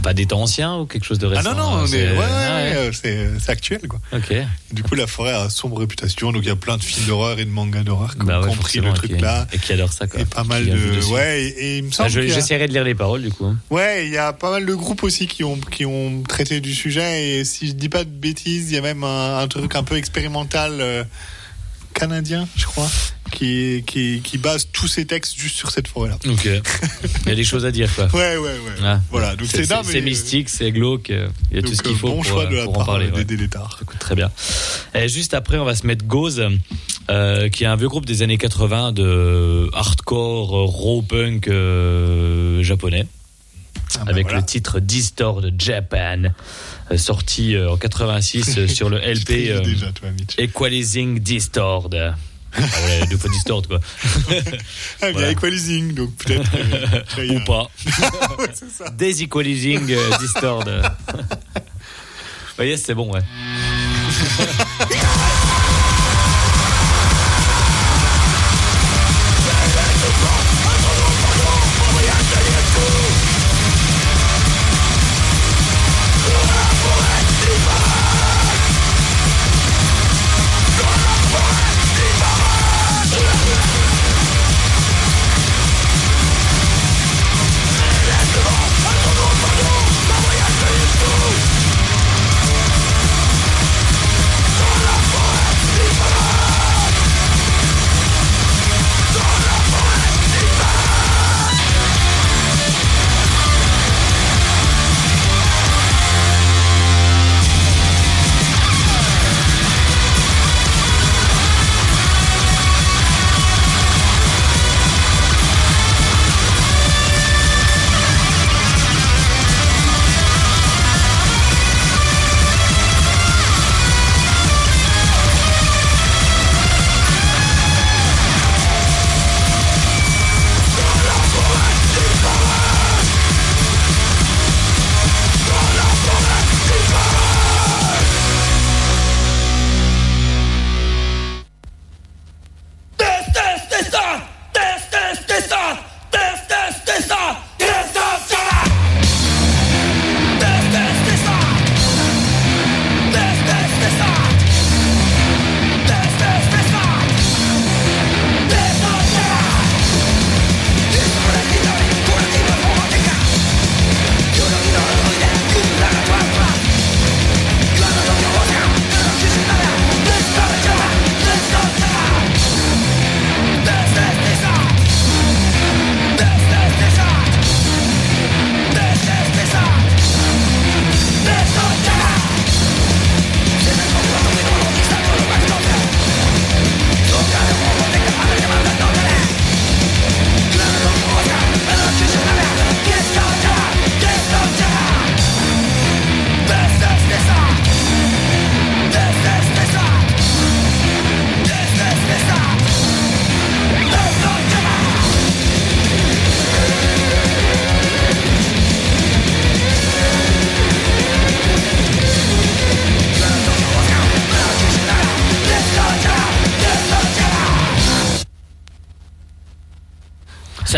Pas des temps anciens ou quelque chose de Ah récent non, non, on c'est- est, ouais, ouais, ah ouais, euh, actuel, quoi. Ok. Et du coup, la forêt a sombre réputation, donc il y a plein de films d'horreur et de mangas d'horreur qui ont Bah compris le truc là. Et qui adore ça, quoi. Et pas mal de. Ouais, et, et il me Ah, semble. je- a- J'essaierai de lire les paroles, du coup. hein. Ouais, il y a pas mal de groupes aussi qui ont, qui ont traité du sujet. Et si je dis pas de bêtises, il y a même un, un truc un peu expérimental euh, canadien, je crois, qui, qui, qui base tous ses textes juste sur cette forêt-là. Ok. Il y a des choses à dire, quoi. Ouais, ouais, ouais. Ah. Voilà, donc c'est c'est dingue, c'est mais- mystique, c'est glauque. euh, Il y a tout ce qu'il euh, faut bon pour, choix de euh, la pour en part parler. des. Écoute, Très bien. Et juste après, on va se mettre Gauze, euh, qui est un vieux groupe des années 80 de hardcore, raw punk euh, japonais. bah avec voilà. le titre Distort Japan, sorti en 86 euh, sur le LP déjà, toi, Mitch. Equalizing Distort. Ah ouais, deux fois Distort, quoi. Ah, bien, Voilà. Equalizing, donc peut-être. euh, Ou pas. ouais, c'est ça. Desequalizing euh, Distort. Vous voyez, c'est bon, ouais.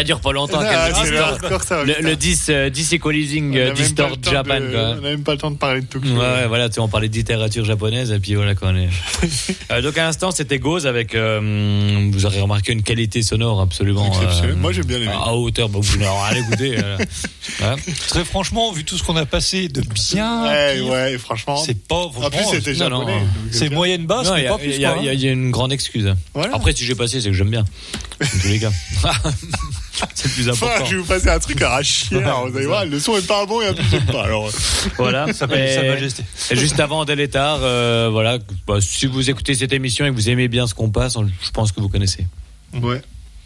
Dure pas longtemps. Ah, quel c'est le hardcore, ça le, vite, le hein. 10, euh, 10 euh, Distort le temps Japan. de- quoi. On n'a même pas le temps de parler de Tokyo. Ouais, ouais, voilà, tu sais, on parlait de littérature japonaise et puis voilà quoi. on est- Euh, donc à l'instant, c'était Gauze avec, euh, vous aurez remarqué une qualité sonore absolument Exceptionnelle. euh, Moi, j'ai bien aimé. à hauteur. Bon, vous n'aurez rien écouté. euh, voilà. Très franchement, vu tout ce qu'on a passé de bien, Ouais, pire, ouais, franchement. c'est pas. En plus, c'était japonais. C'est moyenne basse, Non, il mais y, pas a- plus. il y a- une grande excuse. Après, si j'ai passé, c'est que j'aime bien. Dans tous les cas. c'est le plus Enfin, important. je vais vous passer un truc à chier. alors, vous allez voir, le son est pas bon et plus, j'aime pas. Alors, Voilà. Ça s'appelle Et- Sa Majesté. et juste avant Délétard, euh, voilà, bah, si vous écoutez cette émission et que vous aimez bien ce qu'on passe, on- je pense que vous connaissez. ouais.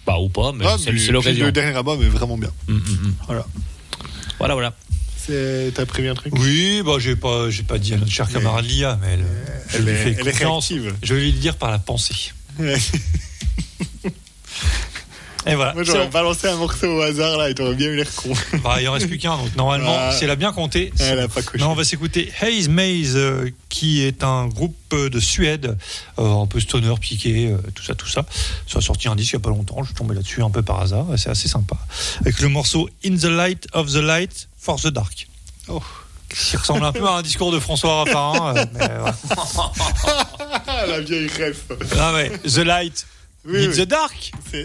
Bah ou pas, mais Ah, c'est mais l'occasion. Le dernier album est vraiment bien. Mm, mm, mm. Voilà. Voilà, voilà. C'est- T'as prévu un truc? Oui, bah, j'ai pas, j'ai pas dit à notre chère camarade Lia, mais elle, je elle lui est- fais elle est. Je vais lui le dire par la pensée. Et voilà. Moi, j'aurais balancé un morceau au hasard là et t'aurais bien eu l'air con. Bah, il en reste plus qu'un, donc normalement, Ah. si elle a bien compté. Elle a pas coché. Non, on va s'écouter Haze Maze, euh, qui est un groupe euh, de Suède, euh, un peu stoner, piqué, euh, tout ça, tout ça. Ça a sorti un disque il y a pas longtemps, je suis tombé là-dessus un peu par hasard, et c'est assez sympa. Avec le morceau In the Light of the Light for the Dark. Qui ressemble un peu à un discours de François Raffarin. mais. La vieille ref. Ah ouais, The Light. Oui, the dark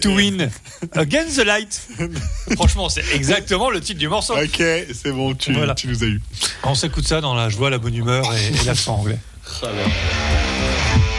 to win against the light. Franchement, c'est exactement le titre du morceau. Ok, c'est bon, tu, Voilà. tu nous as eu. On s'écoute ça dans la joie, la bonne humeur et, et l'accent anglais.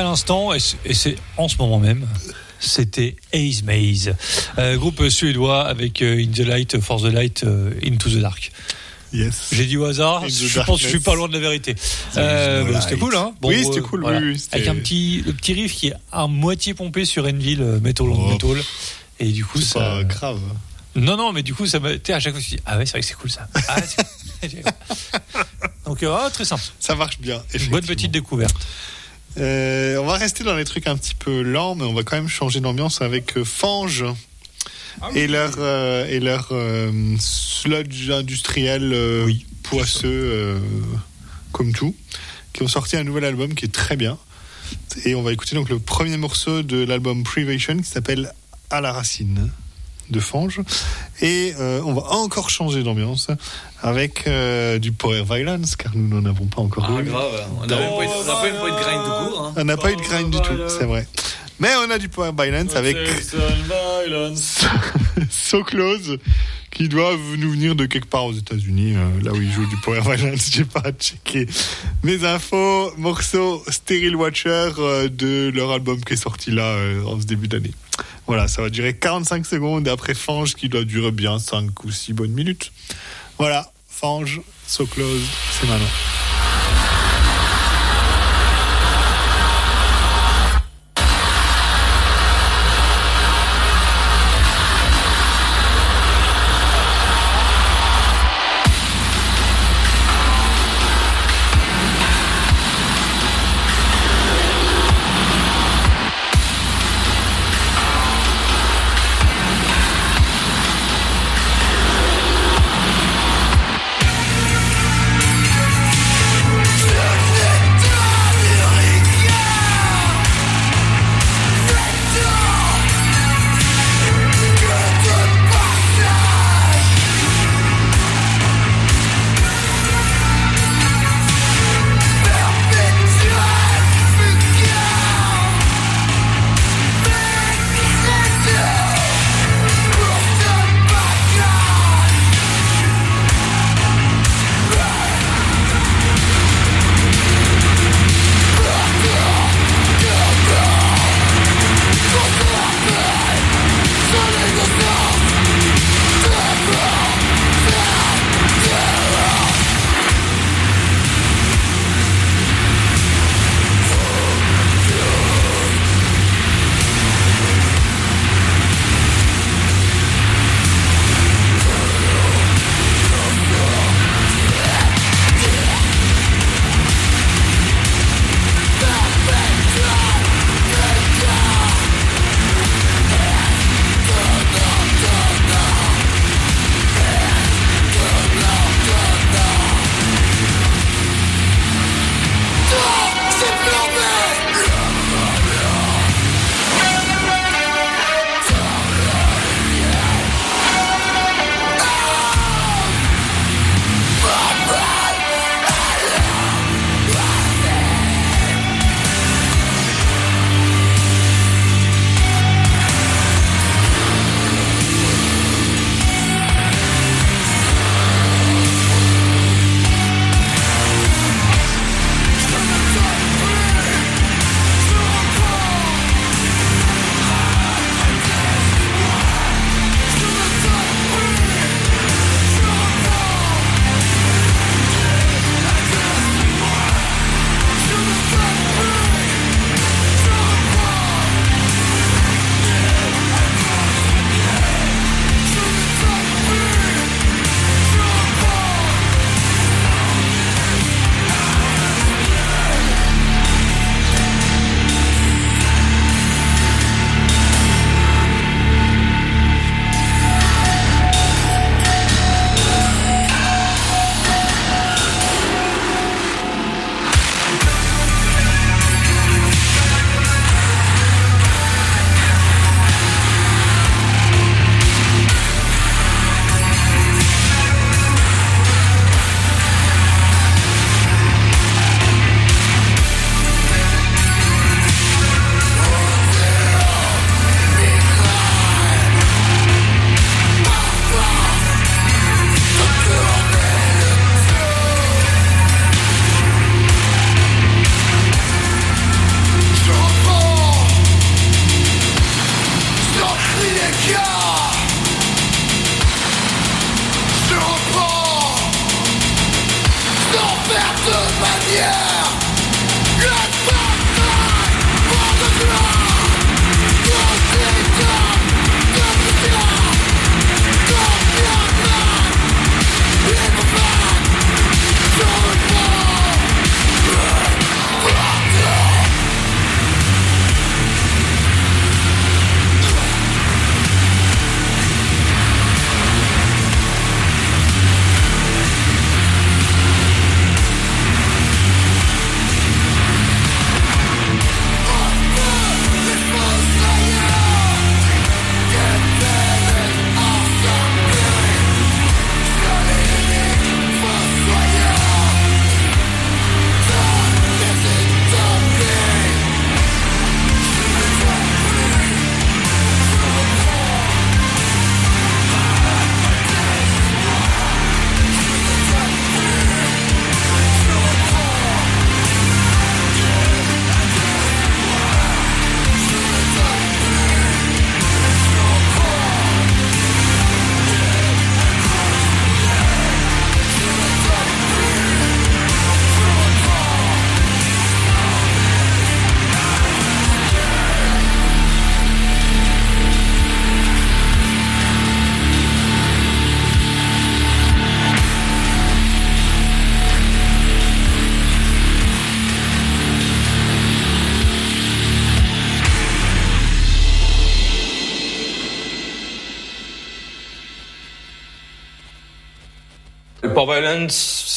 à l'instant, et c'est- en ce moment même, c'était Ace Maze, euh, groupe suédois avec euh, In the Light, For the Light, euh, Into the Dark. Yes. J'ai dit au hasard, je pense que je suis pas loin de la vérité. Euh, bah, c'était cool, hein Oui, c'était cool, oui, Avec un petit, le petit riff qui est à moitié pompé sur Enville, Metal on Oh, Metal. Et du coup, ça. pas grave. Non, non, mais du coup, ça m'a. à chaque fois, je me suis dit, ah ouais, c'est vrai que c'est cool ça. Ah, ouais, c'est cool. Donc, euh, ah, très simple. Ça marche bien. Bonne petite découverte. Euh, on va rester dans les trucs un petit peu lents, mais on va quand même changer d'ambiance avec euh, Fange et leur euh, et leur euh, sludge industriel poisseux comme tout, qui ont sorti un nouvel album qui est très bien. Et on va écouter donc le premier morceau de l'album Privation qui s'appelle À la racine de Fange. Et euh, on va encore changer d'ambiance avec euh, du Power Violence, car nous n'en avons pas encore Ah, eu. grave. On n'a même pas eu- de grind tout court. hein. On n'a pas eu de grind du tout, c'est vrai. Mais on a du Power Violence avec So Close qui doivent nous venir de quelque part aux États-Unis, euh, là où ils jouent du Power Violence. J'ai pas checké mes infos. Morceau Sterile Watcher euh, de leur album qui est sorti là euh, en ce début d'année. Voilà, ça va durer 45 secondes après Fange qui doit durer bien 5 ou 6 bonnes minutes. Voilà, Fange, So Close, c'est maintenant.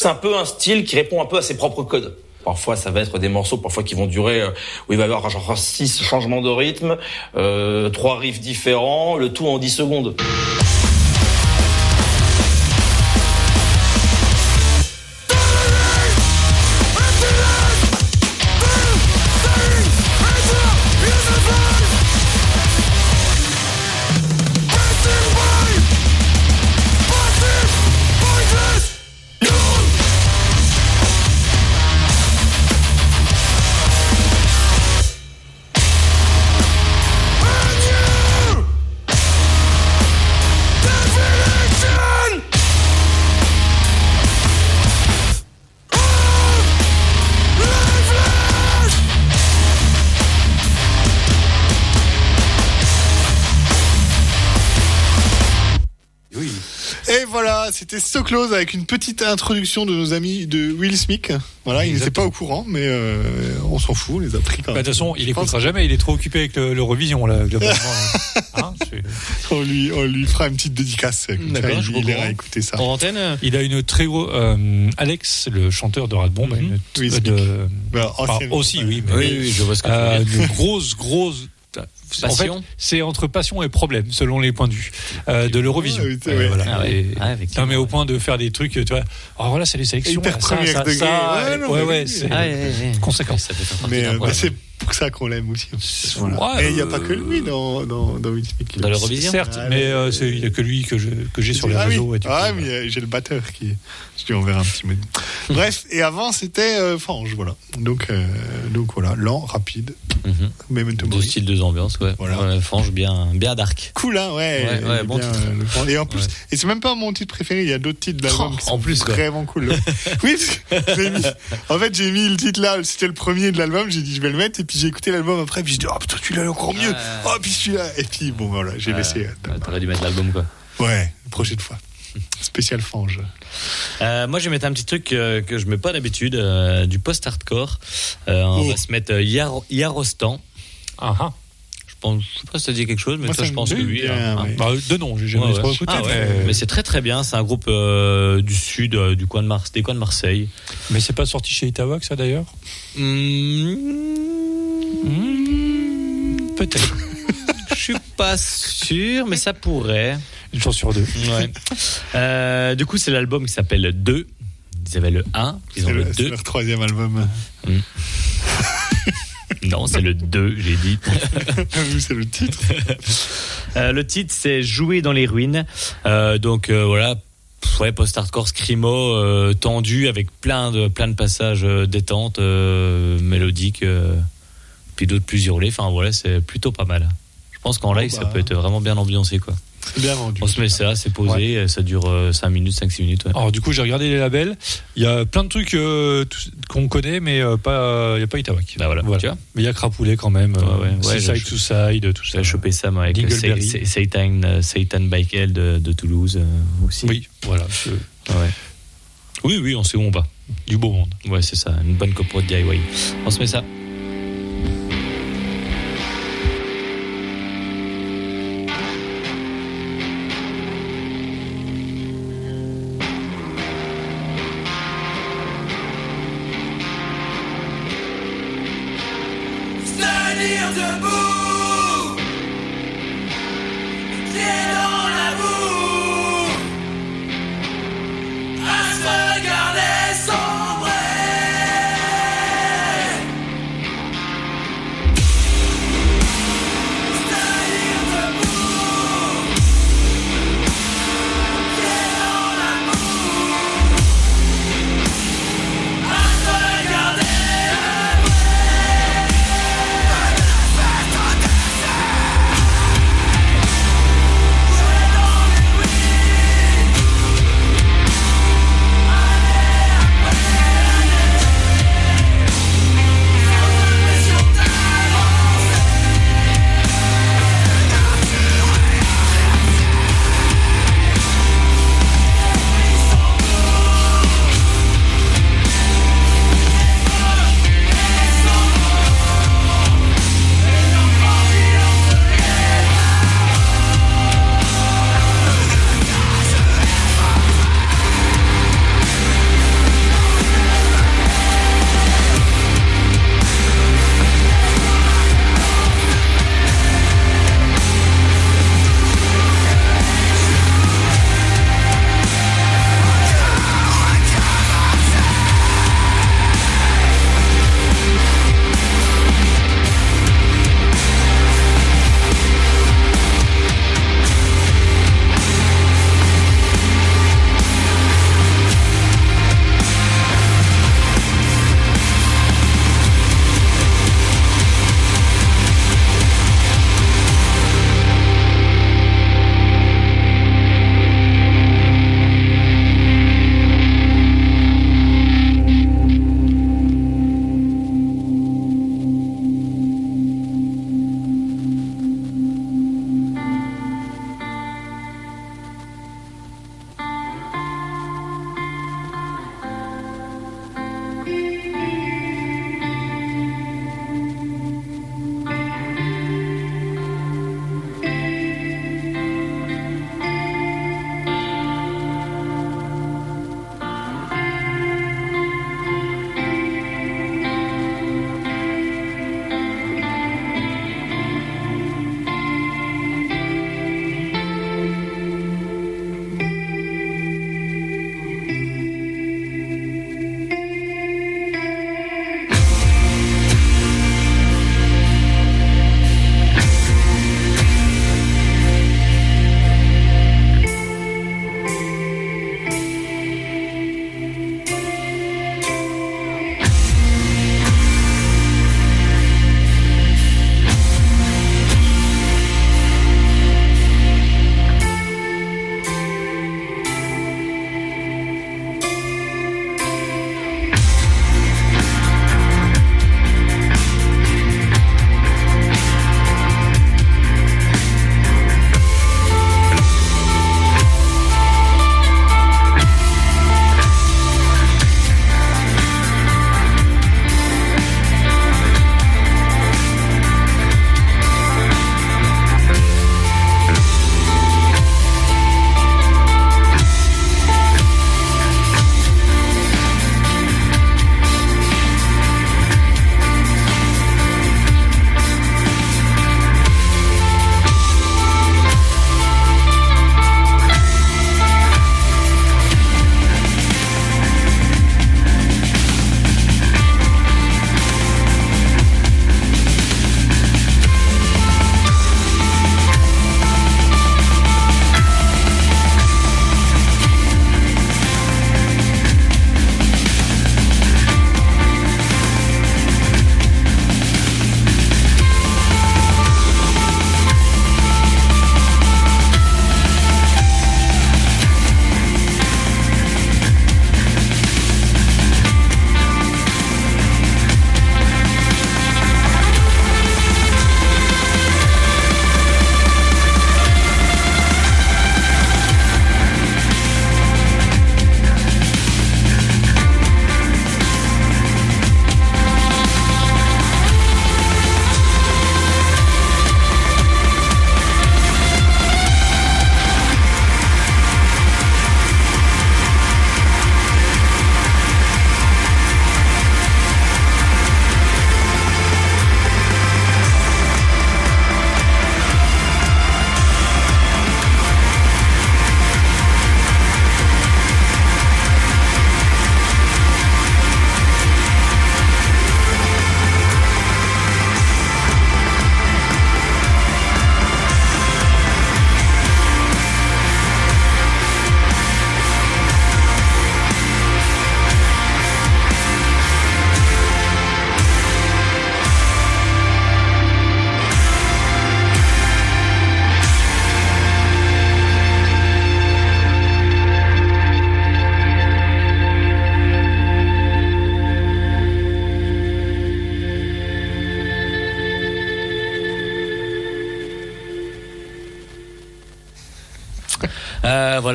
C'est un peu un style qui répond un peu à ses propres codes. Parfois, ça va être des morceaux, parfois qui vont durer, euh, où il va y avoir genre six changements de rythme, euh, trois riffs différents, le tout en 10 secondes. C'était So Close avec une petite introduction de nos amis de Will Smith. Voilà, ils n'étaient pas au courant, mais euh, on s'en fout, on les a pris quand Bah, même. De toute façon, il Je pense écoutera jamais, il est trop occupé avec le- l'Eurovision, là, globalement. Hein, c'est- on lui, on lui fera une petite dédicace. D'accord, il, je il ira écouter ça. En antenne euh, il a une très gros. euh, Alex, le chanteur de Radbomb, a une Oui, euh, de- Bah, enfin, aussi, oui. mais- Oui, oui, je vois ce que tu veux dire. une grosse, grosse. En fait, Passion c'est entre passion et problème, selon les points de vue euh, de l'Eurovision. Ouais, Euh, voilà. Ah ouais. Ah, non, mais au point de faire des trucs, tu vois. Alors voilà, c'est les sélections. Hyper là, ça, premier ça, degré. ça, Ouais, non, ouais, mais ouais, oui. c'est Ah, ouais, ouais, ouais. conséquent. Ça peut faire partie Mais d'un euh, bah, problème. c'est pour ça qu'on l'aime aussi. Voilà. Ouais, Et il n'y a euh, pas que lui dans, dans, dans Will Smith. Dans l'Eurovision Certes, Ah, mais euh, c'est- il n'y a que lui que je- que j'ai sur les ah, réseaux. Oui. et du ah, coup, mais euh, j'ai le batteur qui. Je lui enverrai un petit mot. Bref, et avant c'était euh, Fange, voilà. Donc, euh, donc voilà, lent, rapide, Mhm. Memento Deux styles, deux ambiances, ouais. Voilà. Franche, bien, bien dark. Cool, hein, ouais. Ouais, il ouais, est bon bien, titre. euh, le Fange. Et en plus, Ouais. et c'est même pas mon titre préféré, il y a d'autres titres d'albums Oh, qui en sont plus, quoi. vraiment cool. oui, parce que j'ai mis, en fait, j'ai mis le titre là, c'était le premier de l'album, j'ai dit je vais le mettre, et puis j'ai écouté l'album après, puis j'ai dit, oh putain, celui-là est encore mieux. Ah. Oh, puis celui-là. Et puis bon, voilà, j'ai Euh, laissé. T'aurais dû mettre l'album, quoi. Ouais, prochaine fois. Spécial Fange. Euh, moi, je vais mettre un petit truc euh, que je mets pas d'habitude, euh, du post-hardcore. On Oh. va se mettre Yar- Yarostan. Ah, ah. Je pense, je sais pas si ça dit quelque chose, mais Moi, toi, je pense que oui. bien, hein. ouais. Bah, de nom, j'ai jamais Ouais, trop ouais. écouté. Ah ouais, mais mais c'est très très bien. C'est un groupe euh, du sud, euh, du coin de Mars, des coins de Marseille. mais c'est pas sorti chez Itawak, ça d'ailleurs Hmm, Peut-être. Je suis pas sûr, mais ça pourrait. Une chance sur deux. Ouais. Euh, du coup, c'est l'album qui s'appelle 2. Ils avaient le 1, ils ont C'est le, le- c'est 2. leur troisième album. Non, c'est le 2, j'ai dit. Oui, c'est le titre. Euh, le titre, c'est Jouer dans les ruines. Euh, donc euh, voilà, ouais, post-hardcore scrimo, tendu, avec plein de, plein de passages détente, mélodiques, puis d'autres plus hurlés. Enfin voilà, c'est plutôt pas mal. Je pense qu'en live, ça bah. peut être vraiment bien ambiancé. Quoi. C'est bien vendu. On se met ça, c'est posé, euh, ça dure 5 minutes, 5-6 minutes. ouais. Alors du coup, j'ai regardé les labels. Il y a plein de trucs euh, qu'on connaît, mais euh, pas, il y a pas Itawak. Bah voilà, tu vois. Mais il y a Crapoulet quand même. Ouais, euh, je- to Side, tout ça. J'ai chopé ça avec euh, Satan, euh, Satan Bike Hell de, de Toulouse euh, aussi. Oui, voilà. je-. Oui, oui, on sait où on va. Du beau monde. Ouais, c'est ça, une bonne coprote DIY. On se met ça.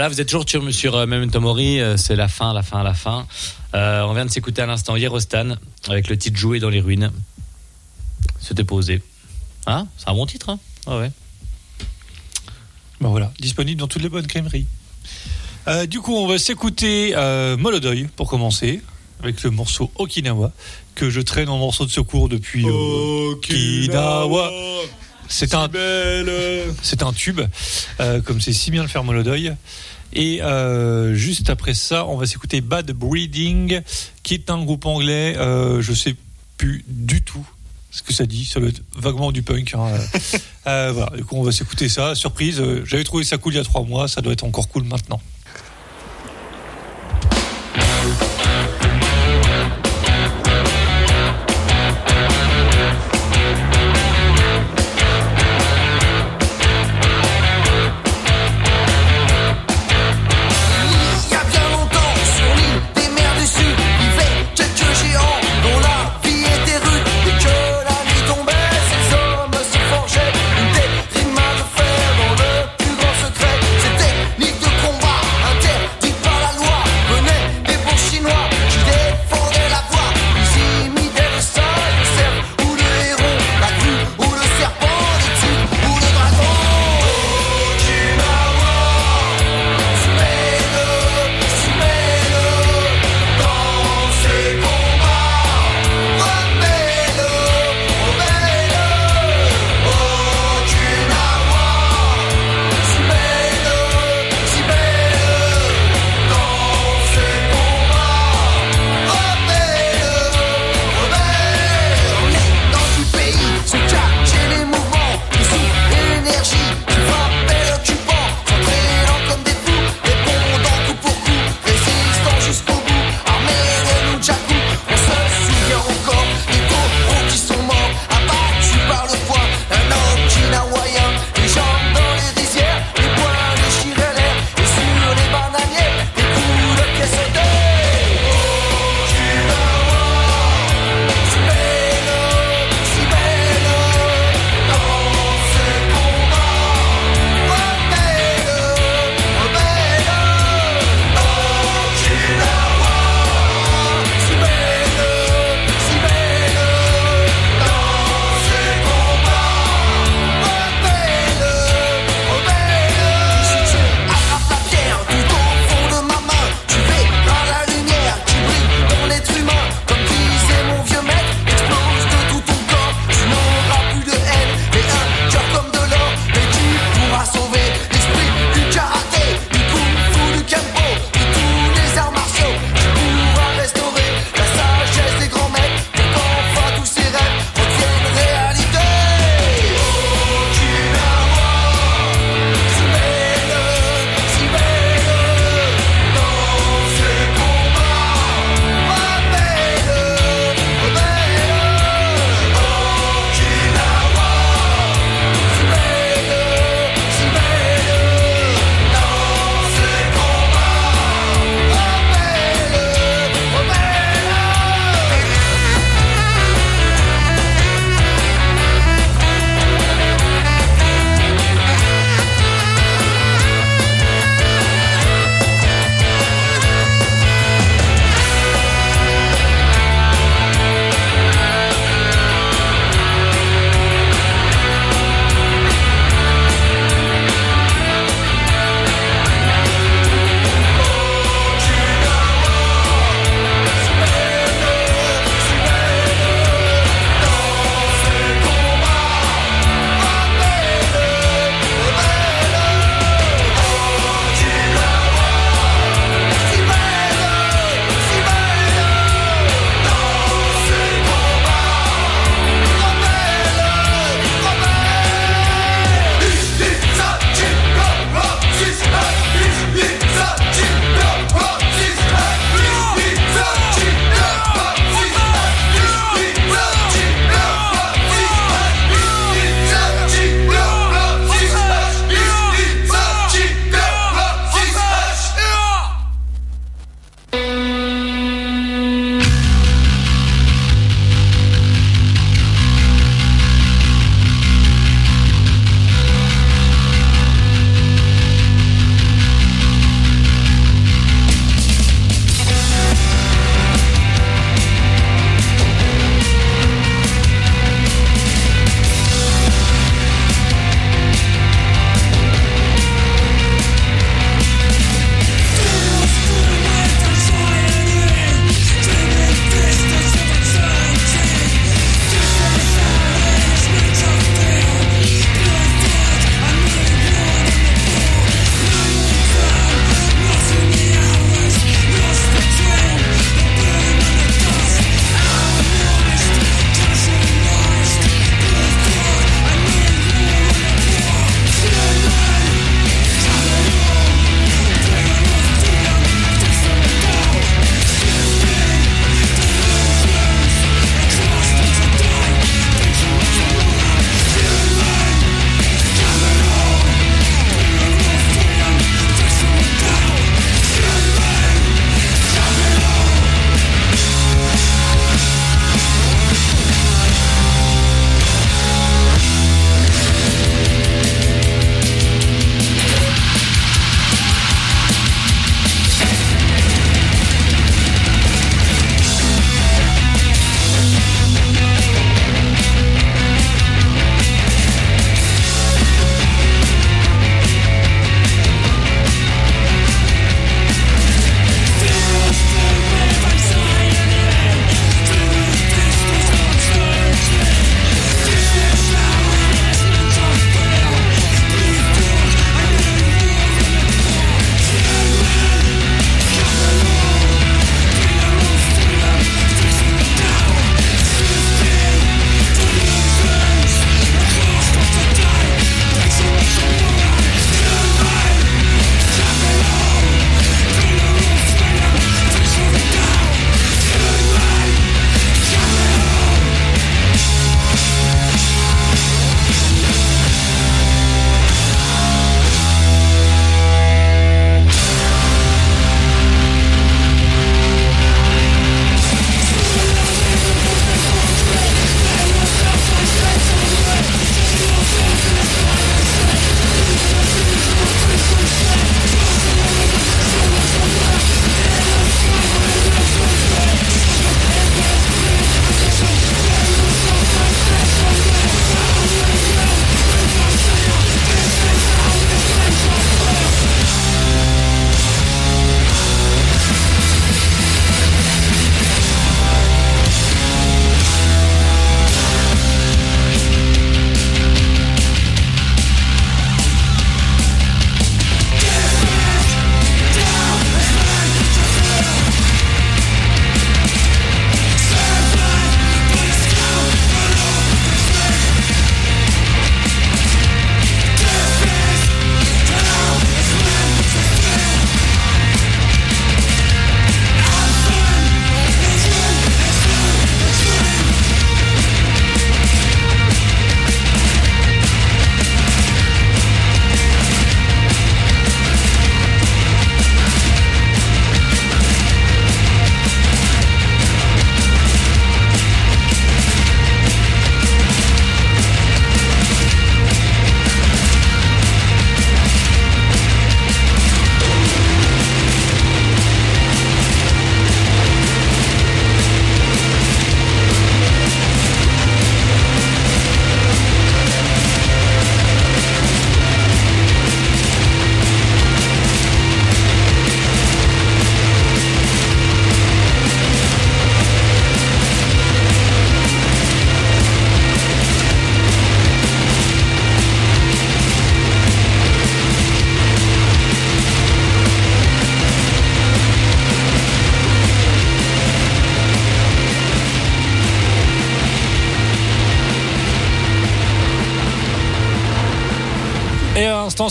Voilà, vous êtes toujours sur, sur euh, Memento Mori, euh, c'est la fin, la fin, la fin. Euh, on vient de s'écouter à l'instant Yerostan avec le titre Jouer dans les ruines. C'était posé. Hein? C'est un bon titre, hein? Ah ouais. Ben voilà, disponible dans toutes les bonnes crèmeries. Euh, du coup, on va s'écouter euh, Molodoy pour commencer, avec le morceau Okinawa, que je traîne en morceau de secours depuis euh, Okinawa. C'est un, c'est un tube, euh, comme c'est si bien le faire Molodoy. Et euh, juste après ça, on va s'écouter Bad Breeding, qui est un groupe anglais. Euh, je sais plus du tout ce que ça dit. Ça doit être vaguement du punk. hein. Euh, voilà. Du coup, on va s'écouter ça. Surprise. euh, J'avais trouvé ça cool il y a trois mois. Ça doit être encore cool maintenant.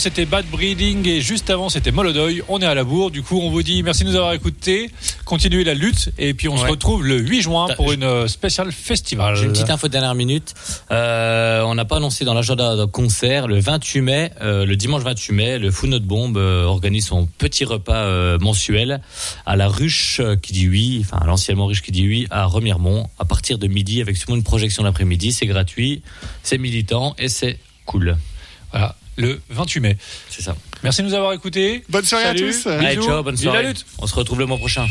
C'était Bad Breeding et juste avant, c'était Molodoy. On est à la bourre. Du coup, on vous dit merci de nous avoir écoutés. Continuez la lutte. Et puis, on se retrouve le 8 juin pour une euh, spéciale festival. J'ai une petite info de dernière minute. Euh, on n'a pas annoncé dans l'agenda de concert le 28 mai, euh, le dimanche 28 mai, le Fou Notre Bombe euh, organise son petit repas mensuel à la ruche qui dit oui, enfin à l'anciennement ruche qui dit oui à Remiremont à partir de midi avec sûrement une projection l'après-midi. C'est gratuit, c'est militant et c'est cool. Voilà, le 28 mai. C'est ça. Merci de nous avoir écoutés. Bonne soirée à tous. Allez, ciao, bonne Vive la soirée. lutte. On se retrouve le mois prochain.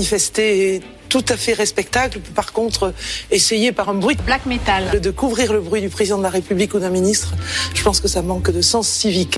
Manifester est tout à fait respectable. Par contre, essayer par un bruit Black metal. de couvrir le bruit du président de la République ou d'un ministre, je pense que ça manque de sens civique.